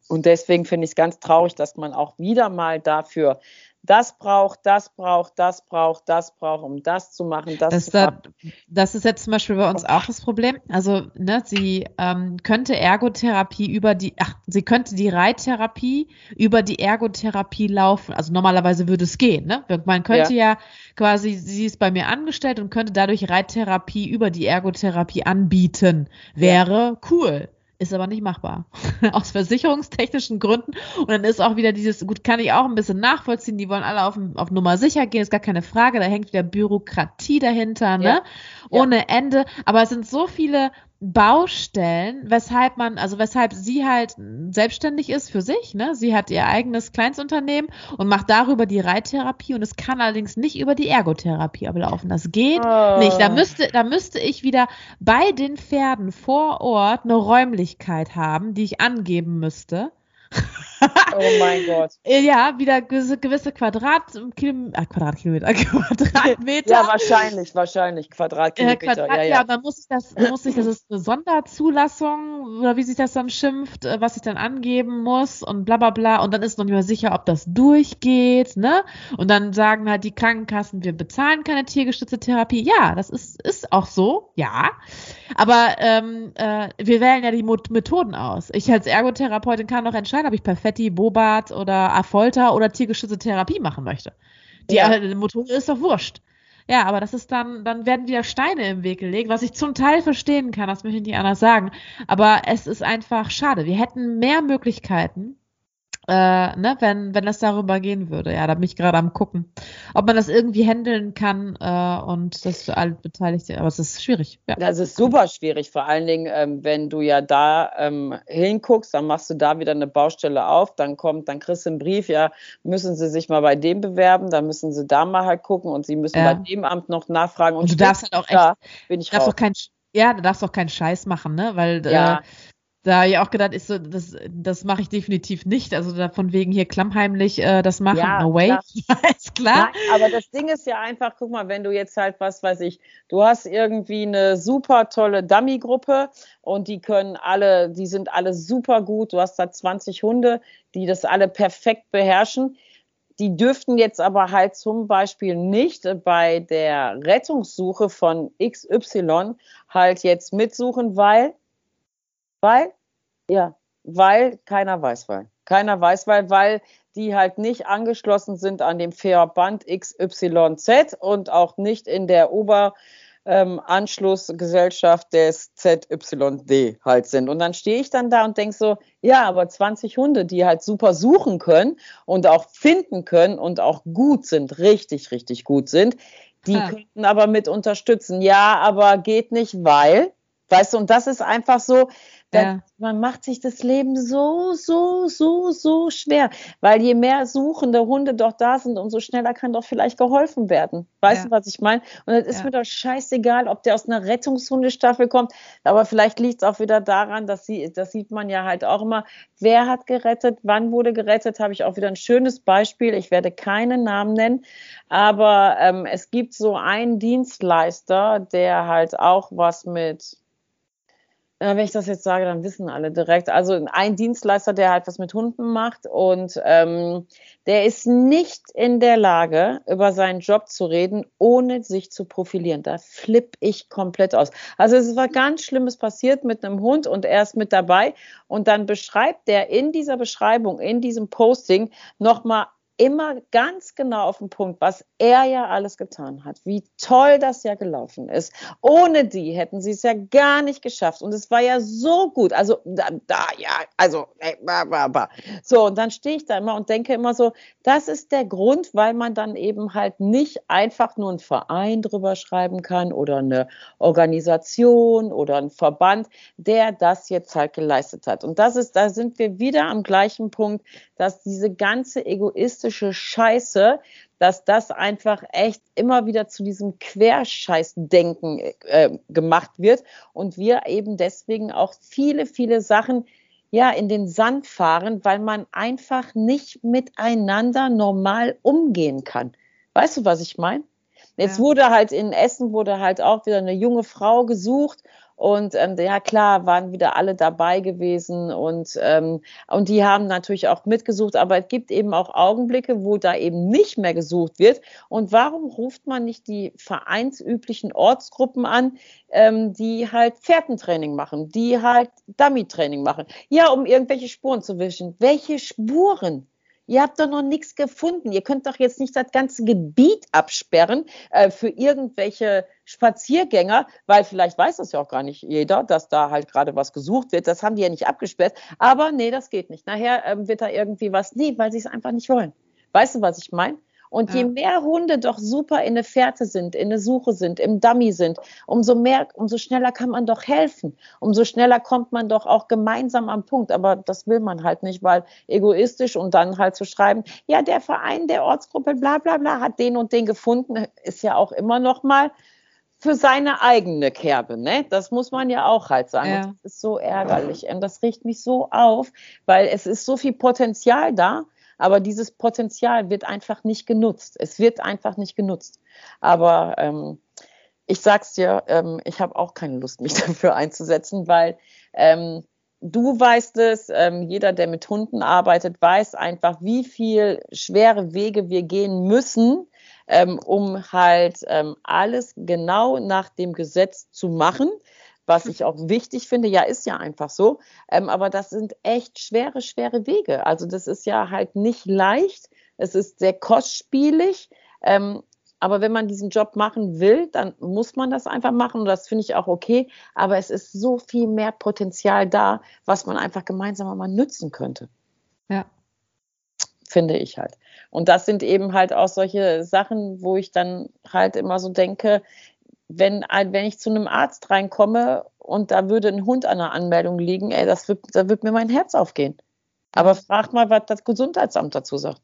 Und deswegen finde ich es ganz traurig, dass man auch wieder mal dafür das braucht, das braucht, das braucht, das braucht, um das zu machen, das, das zu da, Das ist jetzt zum Beispiel bei uns auch das Problem. Also, ne, sie ähm, könnte Ergotherapie über die, ach, sie könnte die Reittherapie über die Ergotherapie laufen. Also normalerweise würde es gehen, ne? Man könnte ja. ja quasi, sie ist bei mir angestellt und könnte dadurch Reittherapie über die Ergotherapie anbieten. Wäre ja. cool. Ist aber nicht machbar. Aus versicherungstechnischen Gründen. Und dann ist auch wieder dieses, gut, kann ich auch ein bisschen nachvollziehen, die wollen alle auf, auf Nummer sicher gehen, ist gar keine Frage, da hängt wieder Bürokratie dahinter, ne? Ja. Ohne ja. Ende. Aber es sind so viele Baustellen, weshalb man, also weshalb sie halt selbstständig ist für sich, ne? Sie hat ihr eigenes Kleinstunternehmen und macht darüber die Reittherapie und es kann allerdings nicht über die Ergotherapie ablaufen. Das geht oh. nicht. Da müsste, da müsste ich wieder bei den Pferden vor Ort eine Räumlichkeit haben, die ich angeben müsste. Oh mein Gott. Ja, wieder gewisse Quadratkilometer, äh, Quadratkilometer, Quadratmeter. Ja, wahrscheinlich, wahrscheinlich Quadratkilometer. Äh, Quadrat, ja, ja. ja, dann muss ich das, muss ich, das ist eine Sonderzulassung oder wie sich das dann schimpft, äh, was ich dann angeben muss und bla bla bla. Und dann ist noch nicht mehr sicher, ob das durchgeht, ne? Und dann sagen halt die Krankenkassen, wir bezahlen keine tiergestützte Therapie. Ja, das ist, ist auch so, ja. Aber ähm, äh, wir wählen ja die Methoden aus. Ich als Ergotherapeutin kann noch entscheiden, ob ich perfekt Fetti, Bobat oder Afolter oder tiergeschützte Therapie machen möchte. Die ja. Methode ist doch wurscht. Ja, aber das ist dann, dann werden wieder Steine im Weg gelegt, was ich zum Teil verstehen kann, das möchte ich nicht anders sagen. Aber es ist einfach schade. Wir hätten mehr Möglichkeiten, äh, ne, wenn, wenn das darüber gehen würde. Ja, da bin ich gerade am gucken, ob man das irgendwie handeln kann äh, und das für alle Beteiligten, aber es ist schwierig. Ja. Das ist super schwierig, vor allen Dingen, ähm, wenn du ja da ähm, hinguckst, dann machst du da wieder eine Baustelle auf, dann kommt, dann kriegst du einen Brief, ja, müssen sie sich mal bei dem bewerben, dann müssen sie da mal halt gucken und sie müssen ja. bei dem Amt noch nachfragen. Und, und du darfst halt auch echt, da bin ich darfst auch kein, ja, du darfst auch keinen Scheiß machen, ne? Weil ja. äh, da habe ich auch gedacht, ist so, das, das mache ich definitiv nicht. Also davon wegen hier klammheimlich äh, das machen. Ja, no way. Klar. ist klar. Nein, aber das Ding ist ja einfach, guck mal, wenn du jetzt halt, was weiß ich, du hast irgendwie eine super tolle Dummy-Gruppe und die können alle, die sind alle super gut. Du hast da 20 Hunde, die das alle perfekt beherrschen. Die dürften jetzt aber halt zum Beispiel nicht bei der Rettungssuche von XY halt jetzt mitsuchen, weil weil, ja, weil keiner weiß, weil. Keiner weiß, weil, weil die halt nicht angeschlossen sind an dem Verband XYZ und auch nicht in der Oberanschlussgesellschaft ähm, des ZYD halt sind. Und dann stehe ich dann da und denke so, ja, aber 20 Hunde, die halt super suchen können und auch finden können und auch gut sind, richtig, richtig gut sind, die ja. könnten aber mit unterstützen. Ja, aber geht nicht, weil, weißt du, und das ist einfach so, ja. Man macht sich das Leben so, so, so, so schwer, weil je mehr suchende Hunde doch da sind, umso schneller kann doch vielleicht geholfen werden. Weißt ja. du, was ich meine? Und es ist ja. mir doch scheißegal, ob der aus einer Rettungshundestaffel kommt, aber vielleicht liegt es auch wieder daran, dass sie, das sieht man ja halt auch immer, wer hat gerettet, wann wurde gerettet, habe ich auch wieder ein schönes Beispiel. Ich werde keinen Namen nennen, aber ähm, es gibt so einen Dienstleister, der halt auch was mit äh, wenn ich das jetzt sage, dann wissen alle direkt. Also ein Dienstleister, der halt was mit Hunden macht und ähm, der ist nicht in der Lage, über seinen Job zu reden, ohne sich zu profilieren. Da flippe ich komplett aus. Also es war ganz Schlimmes passiert mit einem Hund und er ist mit dabei und dann beschreibt der in dieser Beschreibung, in diesem Posting nochmal immer ganz genau auf den Punkt, was er ja alles getan hat, wie toll das ja gelaufen ist. Ohne die hätten sie es ja gar nicht geschafft. Und es war ja so gut. Also da, da ja, also ey, bah, bah, bah. so und dann stehe ich da immer und denke immer so, das ist der Grund, weil man dann eben halt nicht einfach nur einen Verein drüber schreiben kann oder eine Organisation oder ein Verband, der das jetzt halt geleistet hat. Und das ist, da sind wir wieder am gleichen Punkt, dass diese ganze egoistische Scheiße, dass das einfach echt immer wieder zu diesem Querscheißdenken äh, gemacht wird und wir eben deswegen auch viele, viele Sachen ja in den Sand fahren, weil man einfach nicht miteinander normal umgehen kann. Weißt du, was ich meine? Jetzt ja. wurde halt in Essen wurde halt auch wieder eine junge Frau gesucht und ähm, ja, klar, waren wieder alle dabei gewesen und, ähm, und die haben natürlich auch mitgesucht, aber es gibt eben auch Augenblicke, wo da eben nicht mehr gesucht wird. Und warum ruft man nicht die vereinsüblichen Ortsgruppen an, ähm, die halt Pferdentraining machen, die halt Dummy-Training machen? Ja, um irgendwelche Spuren zu wischen. Welche Spuren? Ihr habt doch noch nichts gefunden. Ihr könnt doch jetzt nicht das ganze Gebiet absperren äh, für irgendwelche Spaziergänger, weil vielleicht weiß das ja auch gar nicht jeder, dass da halt gerade was gesucht wird. Das haben die ja nicht abgesperrt. Aber nee, das geht nicht. Nachher ähm, wird da irgendwie was. Nee, weil sie es einfach nicht wollen. Weißt du, was ich meine? Und ja. je mehr Hunde doch super in der Fährte sind, in der Suche sind, im Dummy sind, umso mehr, umso schneller kann man doch helfen. Umso schneller kommt man doch auch gemeinsam am Punkt. Aber das will man halt nicht, weil egoistisch und dann halt zu schreiben, ja, der Verein der Ortsgruppe, bla, bla, bla, hat den und den gefunden, ist ja auch immer noch mal für seine eigene Kerbe, ne? Das muss man ja auch halt sagen. Ja. Das ist so ärgerlich. Und das riecht mich so auf, weil es ist so viel Potenzial da aber dieses Potenzial wird einfach nicht genutzt. Es wird einfach nicht genutzt. Aber ähm, ich sag's dir, ähm, ich habe auch keine Lust, mich dafür einzusetzen, weil ähm, du weißt es, ähm, jeder, der mit Hunden arbeitet, weiß einfach, wie viel schwere Wege wir gehen müssen, ähm, um halt ähm, alles genau nach dem Gesetz zu machen was ich auch wichtig finde. Ja, ist ja einfach so. Ähm, aber das sind echt schwere, schwere Wege. Also das ist ja halt nicht leicht. Es ist sehr kostspielig. Ähm, aber wenn man diesen Job machen will, dann muss man das einfach machen und das finde ich auch okay. Aber es ist so viel mehr Potenzial da, was man einfach gemeinsam mal nützen könnte. Ja. Finde ich halt. Und das sind eben halt auch solche Sachen, wo ich dann halt immer so denke, wenn, wenn ich zu einem Arzt reinkomme und da würde ein Hund an der Anmeldung liegen, ey, das wird, da wird mir mein Herz aufgehen. Aber frag mal, was das Gesundheitsamt dazu sagt.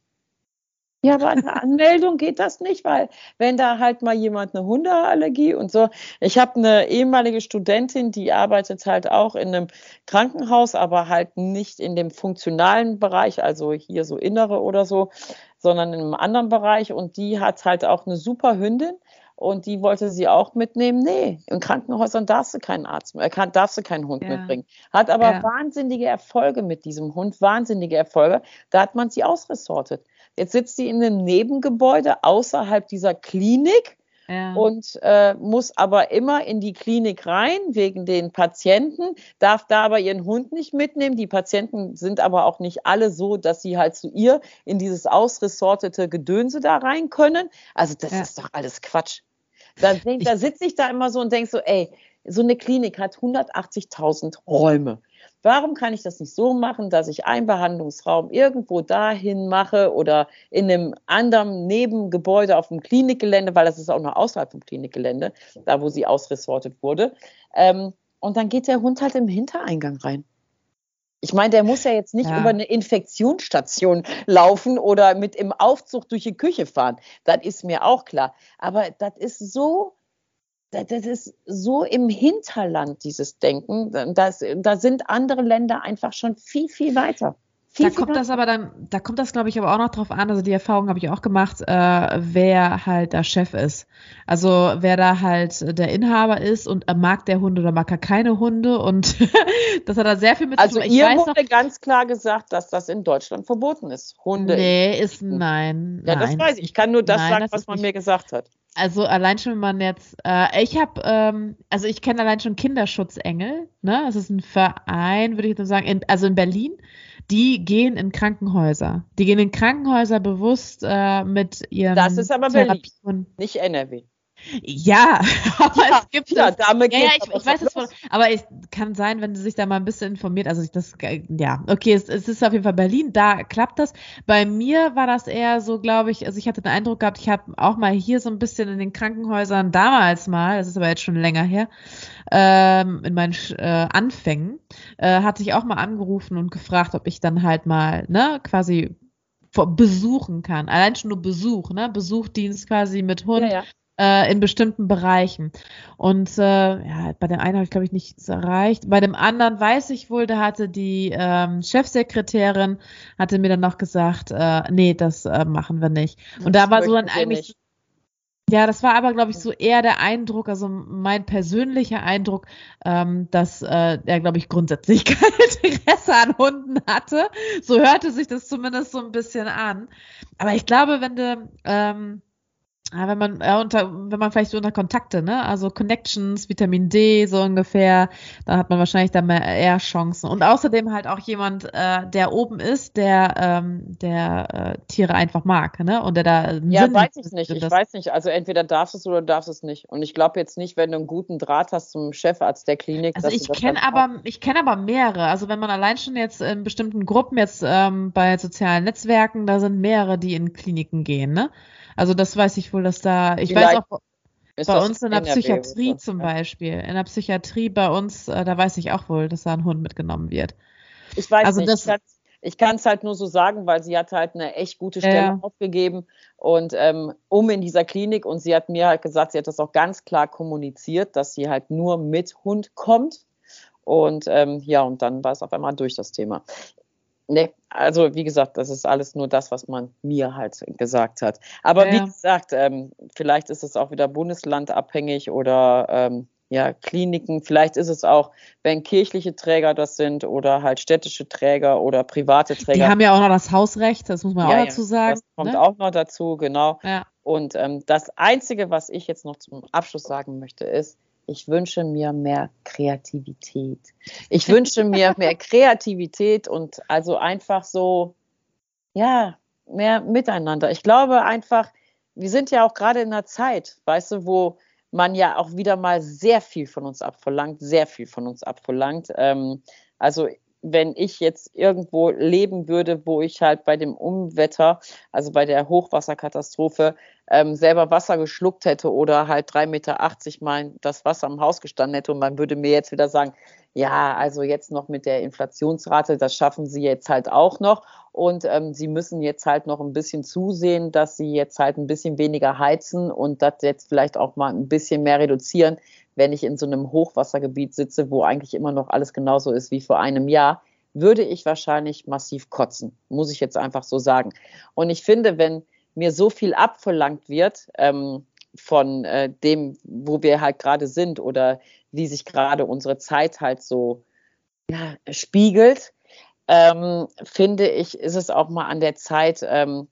Ja, aber an der Anmeldung geht das nicht, weil wenn da halt mal jemand eine Hundeallergie und so. Ich habe eine ehemalige Studentin, die arbeitet halt auch in einem Krankenhaus, aber halt nicht in dem funktionalen Bereich, also hier so innere oder so, sondern in einem anderen Bereich. Und die hat halt auch eine super Hündin und die wollte sie auch mitnehmen. Nee, in Krankenhäusern darfst du keinen Arzt, äh, darfst du keinen Hund ja. mitbringen. Hat aber ja. wahnsinnige Erfolge mit diesem Hund, wahnsinnige Erfolge. Da hat man sie ausresortet. Jetzt sitzt sie in einem Nebengebäude außerhalb dieser Klinik. Ja. und äh, muss aber immer in die Klinik rein wegen den Patienten, darf da aber ihren Hund nicht mitnehmen. Die Patienten sind aber auch nicht alle so, dass sie halt zu ihr in dieses ausresortete Gedönse da rein können. Also das ja. ist doch alles Quatsch. Da, da sitze ich da immer so und denke so, ey, so eine Klinik hat 180.000 Räume. Warum kann ich das nicht so machen, dass ich einen Behandlungsraum irgendwo dahin mache oder in einem anderen Nebengebäude auf dem Klinikgelände, weil das ist auch noch außerhalb vom Klinikgelände, da wo sie ausresortet wurde. Ähm, und dann geht der Hund halt im Hintereingang rein. Ich meine, der muss ja jetzt nicht ja. über eine Infektionsstation laufen oder mit im Aufzug durch die Küche fahren. Das ist mir auch klar. Aber das ist so das ist so im Hinterland, dieses Denken. Das, da sind andere Länder einfach schon viel, viel weiter. Viel, da kommt weiter. das aber dann, da kommt das, glaube ich, aber auch noch drauf an. Also die Erfahrung habe ich auch gemacht, äh, wer halt der Chef ist. Also wer da halt der Inhaber ist und mag der Hunde oder mag er keine Hunde und das hat da sehr viel mit also zu tun. Also ihr wurde noch, ganz klar gesagt, dass das in Deutschland verboten ist. Hunde. Nee, ist nein. Ja, nein. das weiß ich. Ich kann nur das nein, sagen, das was man mir gesagt hat. Also allein schon, wenn man jetzt, äh, ich habe, ähm, also ich kenne allein schon Kinderschutzengel, ne? Das ist ein Verein, würde ich jetzt sagen, in, also in Berlin. Die gehen in Krankenhäuser. Die gehen in Krankenhäuser bewusst äh, mit ihren. Das ist aber Berlin, nicht NRW. Ja, aber ja, es gibt ja, damit ja, ja, ich, ich weiß es von, aber es kann sein, wenn sie sich da mal ein bisschen informiert, also ich das, ja, okay, es, es, ist auf jeden Fall Berlin, da klappt das. Bei mir war das eher so, glaube ich, also ich hatte den Eindruck gehabt, ich habe auch mal hier so ein bisschen in den Krankenhäusern damals mal, das ist aber jetzt schon länger her, ähm, in meinen äh, Anfängen, äh, hatte ich auch mal angerufen und gefragt, ob ich dann halt mal, ne, quasi besuchen kann. Allein schon nur Besuch, ne? Besuchdienst quasi mit Hund. Ja, ja äh, in bestimmten Bereichen. Und äh, ja, bei dem einen habe ich, glaube ich, nichts erreicht. Bei dem anderen weiß ich wohl, da hatte die ähm, Chefsekretärin, hatte mir dann noch gesagt, äh, nee, das äh, machen wir nicht. Und das da war so dann eigentlich. Nicht. Ja, das war aber, glaube ich, so eher der Eindruck, also mein persönlicher Eindruck, ähm, dass äh, er, glaube ich, grundsätzlich kein Interesse an Hunden hatte. So hörte sich das zumindest so ein bisschen an. Aber ich glaube, wenn du ähm, ja, wenn man ja, unter, wenn man vielleicht so unter Kontakte, ne, also Connections, Vitamin D, so ungefähr, dann hat man wahrscheinlich da mehr eher Chancen. Und außerdem halt auch jemand, äh, der oben ist, der, ähm, der äh, Tiere einfach mag, ne, und der da Ja, Sinn weiß ich nicht. Ich weiß nicht. Also entweder darfst es oder darfst es nicht. Und ich glaube jetzt nicht, wenn du einen guten Draht hast zum Chefarzt der Klinik. Also ich kenne aber, ich kenne aber mehrere. Also wenn man allein schon jetzt in bestimmten Gruppen jetzt ähm, bei sozialen Netzwerken, da sind mehrere, die in Kliniken gehen, ne? Also das weiß ich wohl, dass da, ich Vielleicht weiß auch bei uns in der Psychiatrie so, zum Beispiel, in der Psychiatrie bei uns, äh, da weiß ich auch wohl, dass da ein Hund mitgenommen wird. Ich weiß also nicht. Das, ich kann es halt nur so sagen, weil sie hat halt eine echt gute Stelle ja. aufgegeben und ähm, um in dieser Klinik und sie hat mir halt gesagt, sie hat das auch ganz klar kommuniziert, dass sie halt nur mit Hund kommt und ähm, ja, und dann war es auf einmal durch das Thema. Nee, also wie gesagt, das ist alles nur das, was man mir halt gesagt hat. Aber ja. wie gesagt, ähm, vielleicht ist es auch wieder bundeslandabhängig oder ähm, ja, Kliniken. Vielleicht ist es auch, wenn kirchliche Träger das sind oder halt städtische Träger oder private Träger. Die haben ja auch noch das Hausrecht, das muss man ja, auch dazu sagen. Das kommt ne? auch noch dazu, genau. Ja. Und ähm, das Einzige, was ich jetzt noch zum Abschluss sagen möchte, ist, ich wünsche mir mehr Kreativität. Ich wünsche mir mehr Kreativität und also einfach so, ja, mehr Miteinander. Ich glaube einfach, wir sind ja auch gerade in einer Zeit, weißt du, wo man ja auch wieder mal sehr viel von uns abverlangt, sehr viel von uns abverlangt. Ähm, also wenn ich jetzt irgendwo leben würde, wo ich halt bei dem Umwetter, also bei der Hochwasserkatastrophe, ähm, selber Wasser geschluckt hätte oder halt 3,80 Meter mal das Wasser im Haus gestanden hätte und man würde mir jetzt wieder sagen, ja, also jetzt noch mit der Inflationsrate, das schaffen sie jetzt halt auch noch. Und ähm, sie müssen jetzt halt noch ein bisschen zusehen, dass sie jetzt halt ein bisschen weniger heizen und das jetzt vielleicht auch mal ein bisschen mehr reduzieren, wenn ich in so einem Hochwassergebiet sitze, wo eigentlich immer noch alles genauso ist wie vor einem Jahr, würde ich wahrscheinlich massiv kotzen, muss ich jetzt einfach so sagen. Und ich finde, wenn mir so viel abverlangt wird, ähm, von äh, dem, wo wir halt gerade sind oder wie sich gerade unsere Zeit halt so ja, spiegelt, ähm, finde ich, ist es auch mal an der Zeit, ähm,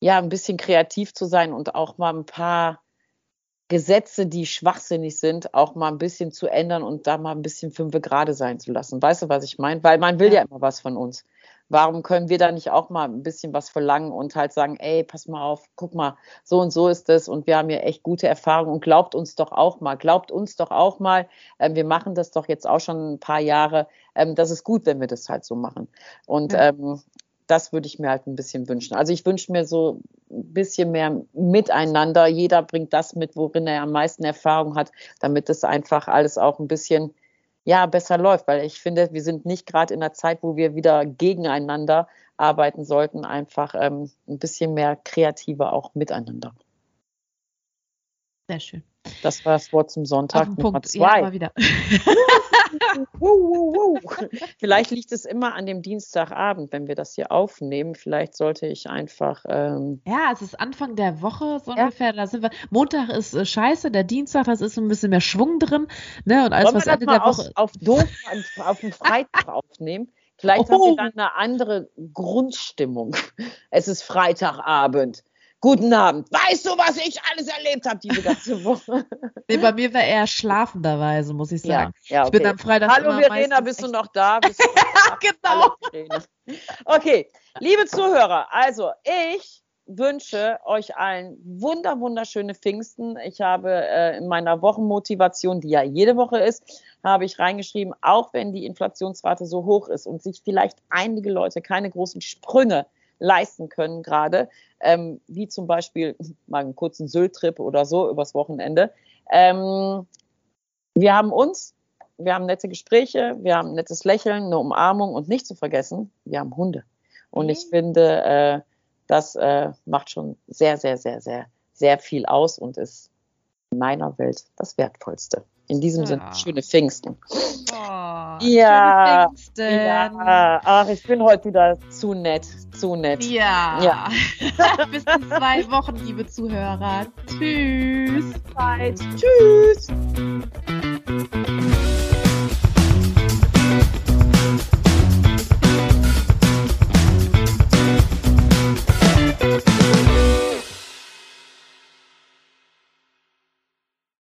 ja, ein bisschen kreativ zu sein und auch mal ein paar Gesetze, die schwachsinnig sind, auch mal ein bisschen zu ändern und da mal ein bisschen fünfe gerade sein zu lassen. Weißt du, was ich meine? Weil man will ja. immer was von uns warum können wir da nicht auch mal ein bisschen was verlangen und halt sagen, ey, pass mal auf, guck mal, so und so ist es und wir haben hier echt gute Erfahrungen und glaubt uns doch auch mal, glaubt uns doch auch mal, äh, wir machen das doch jetzt auch schon ein paar Jahre, ähm, das ist gut, wenn wir das halt so machen. Und ähm, das würde ich mir halt ein bisschen wünschen. Also ich wünsche mir so ein bisschen mehr Miteinander. Jeder bringt das mit, worin er am meisten Erfahrung hat, damit es einfach alles auch ein bisschen ja, besser läuft, weil ich finde, wir sind nicht gerade in einer Zeit, wo wir wieder gegeneinander arbeiten sollten, einfach ähm, ein bisschen mehr kreativer auch miteinander. Sehr schön. Das war das Wort zum Sonntag Nummer Punkt. zwei. Ja, mal wieder. Vielleicht liegt es immer an dem Dienstagabend, wenn wir das hier aufnehmen. Vielleicht sollte ich einfach. Ähm ja, es ist Anfang der Woche so ja. ungefähr. Da sind wir. Montag ist äh, scheiße, der Dienstag, das ist ein bisschen mehr Schwung drin. Ne? Und alles, Wollen was Ende der Woche. Auf, auf doof auf den Freitag aufnehmen. Vielleicht oh. haben wir oh. dann eine andere Grundstimmung. Es ist Freitagabend. Guten Abend. Weißt du, was ich alles erlebt habe diese ganze Woche? nee, bei mir war eher schlafenderweise, muss ich sagen. Ja, ja, okay. Ich bin am Freitag. Hallo Verena, bist du noch da? Bist genau. okay, liebe Zuhörer, also ich wünsche euch allen wunder wunderschöne Pfingsten. Ich habe äh, in meiner Wochenmotivation, die ja jede Woche ist, habe ich reingeschrieben, auch wenn die Inflationsrate so hoch ist und sich vielleicht einige Leute keine großen Sprünge leisten können gerade, ähm, wie zum Beispiel mal einen kurzen Sylt-Trip oder so übers Wochenende. Ähm, wir haben uns, wir haben nette Gespräche, wir haben nettes Lächeln, eine Umarmung und nicht zu vergessen, wir haben Hunde. Und mhm. ich finde, äh, das äh, macht schon sehr, sehr, sehr, sehr, sehr viel aus und ist in meiner Welt das Wertvollste. In diesem ja. Sinne, schöne Pfingsten. Oh, ja, Pfingsten. ja. Ach, ich bin heute wieder zu nett, zu nett. Ja. ja. Bis in zwei Wochen, liebe Zuhörer. Tschüss. Bye. Tschüss.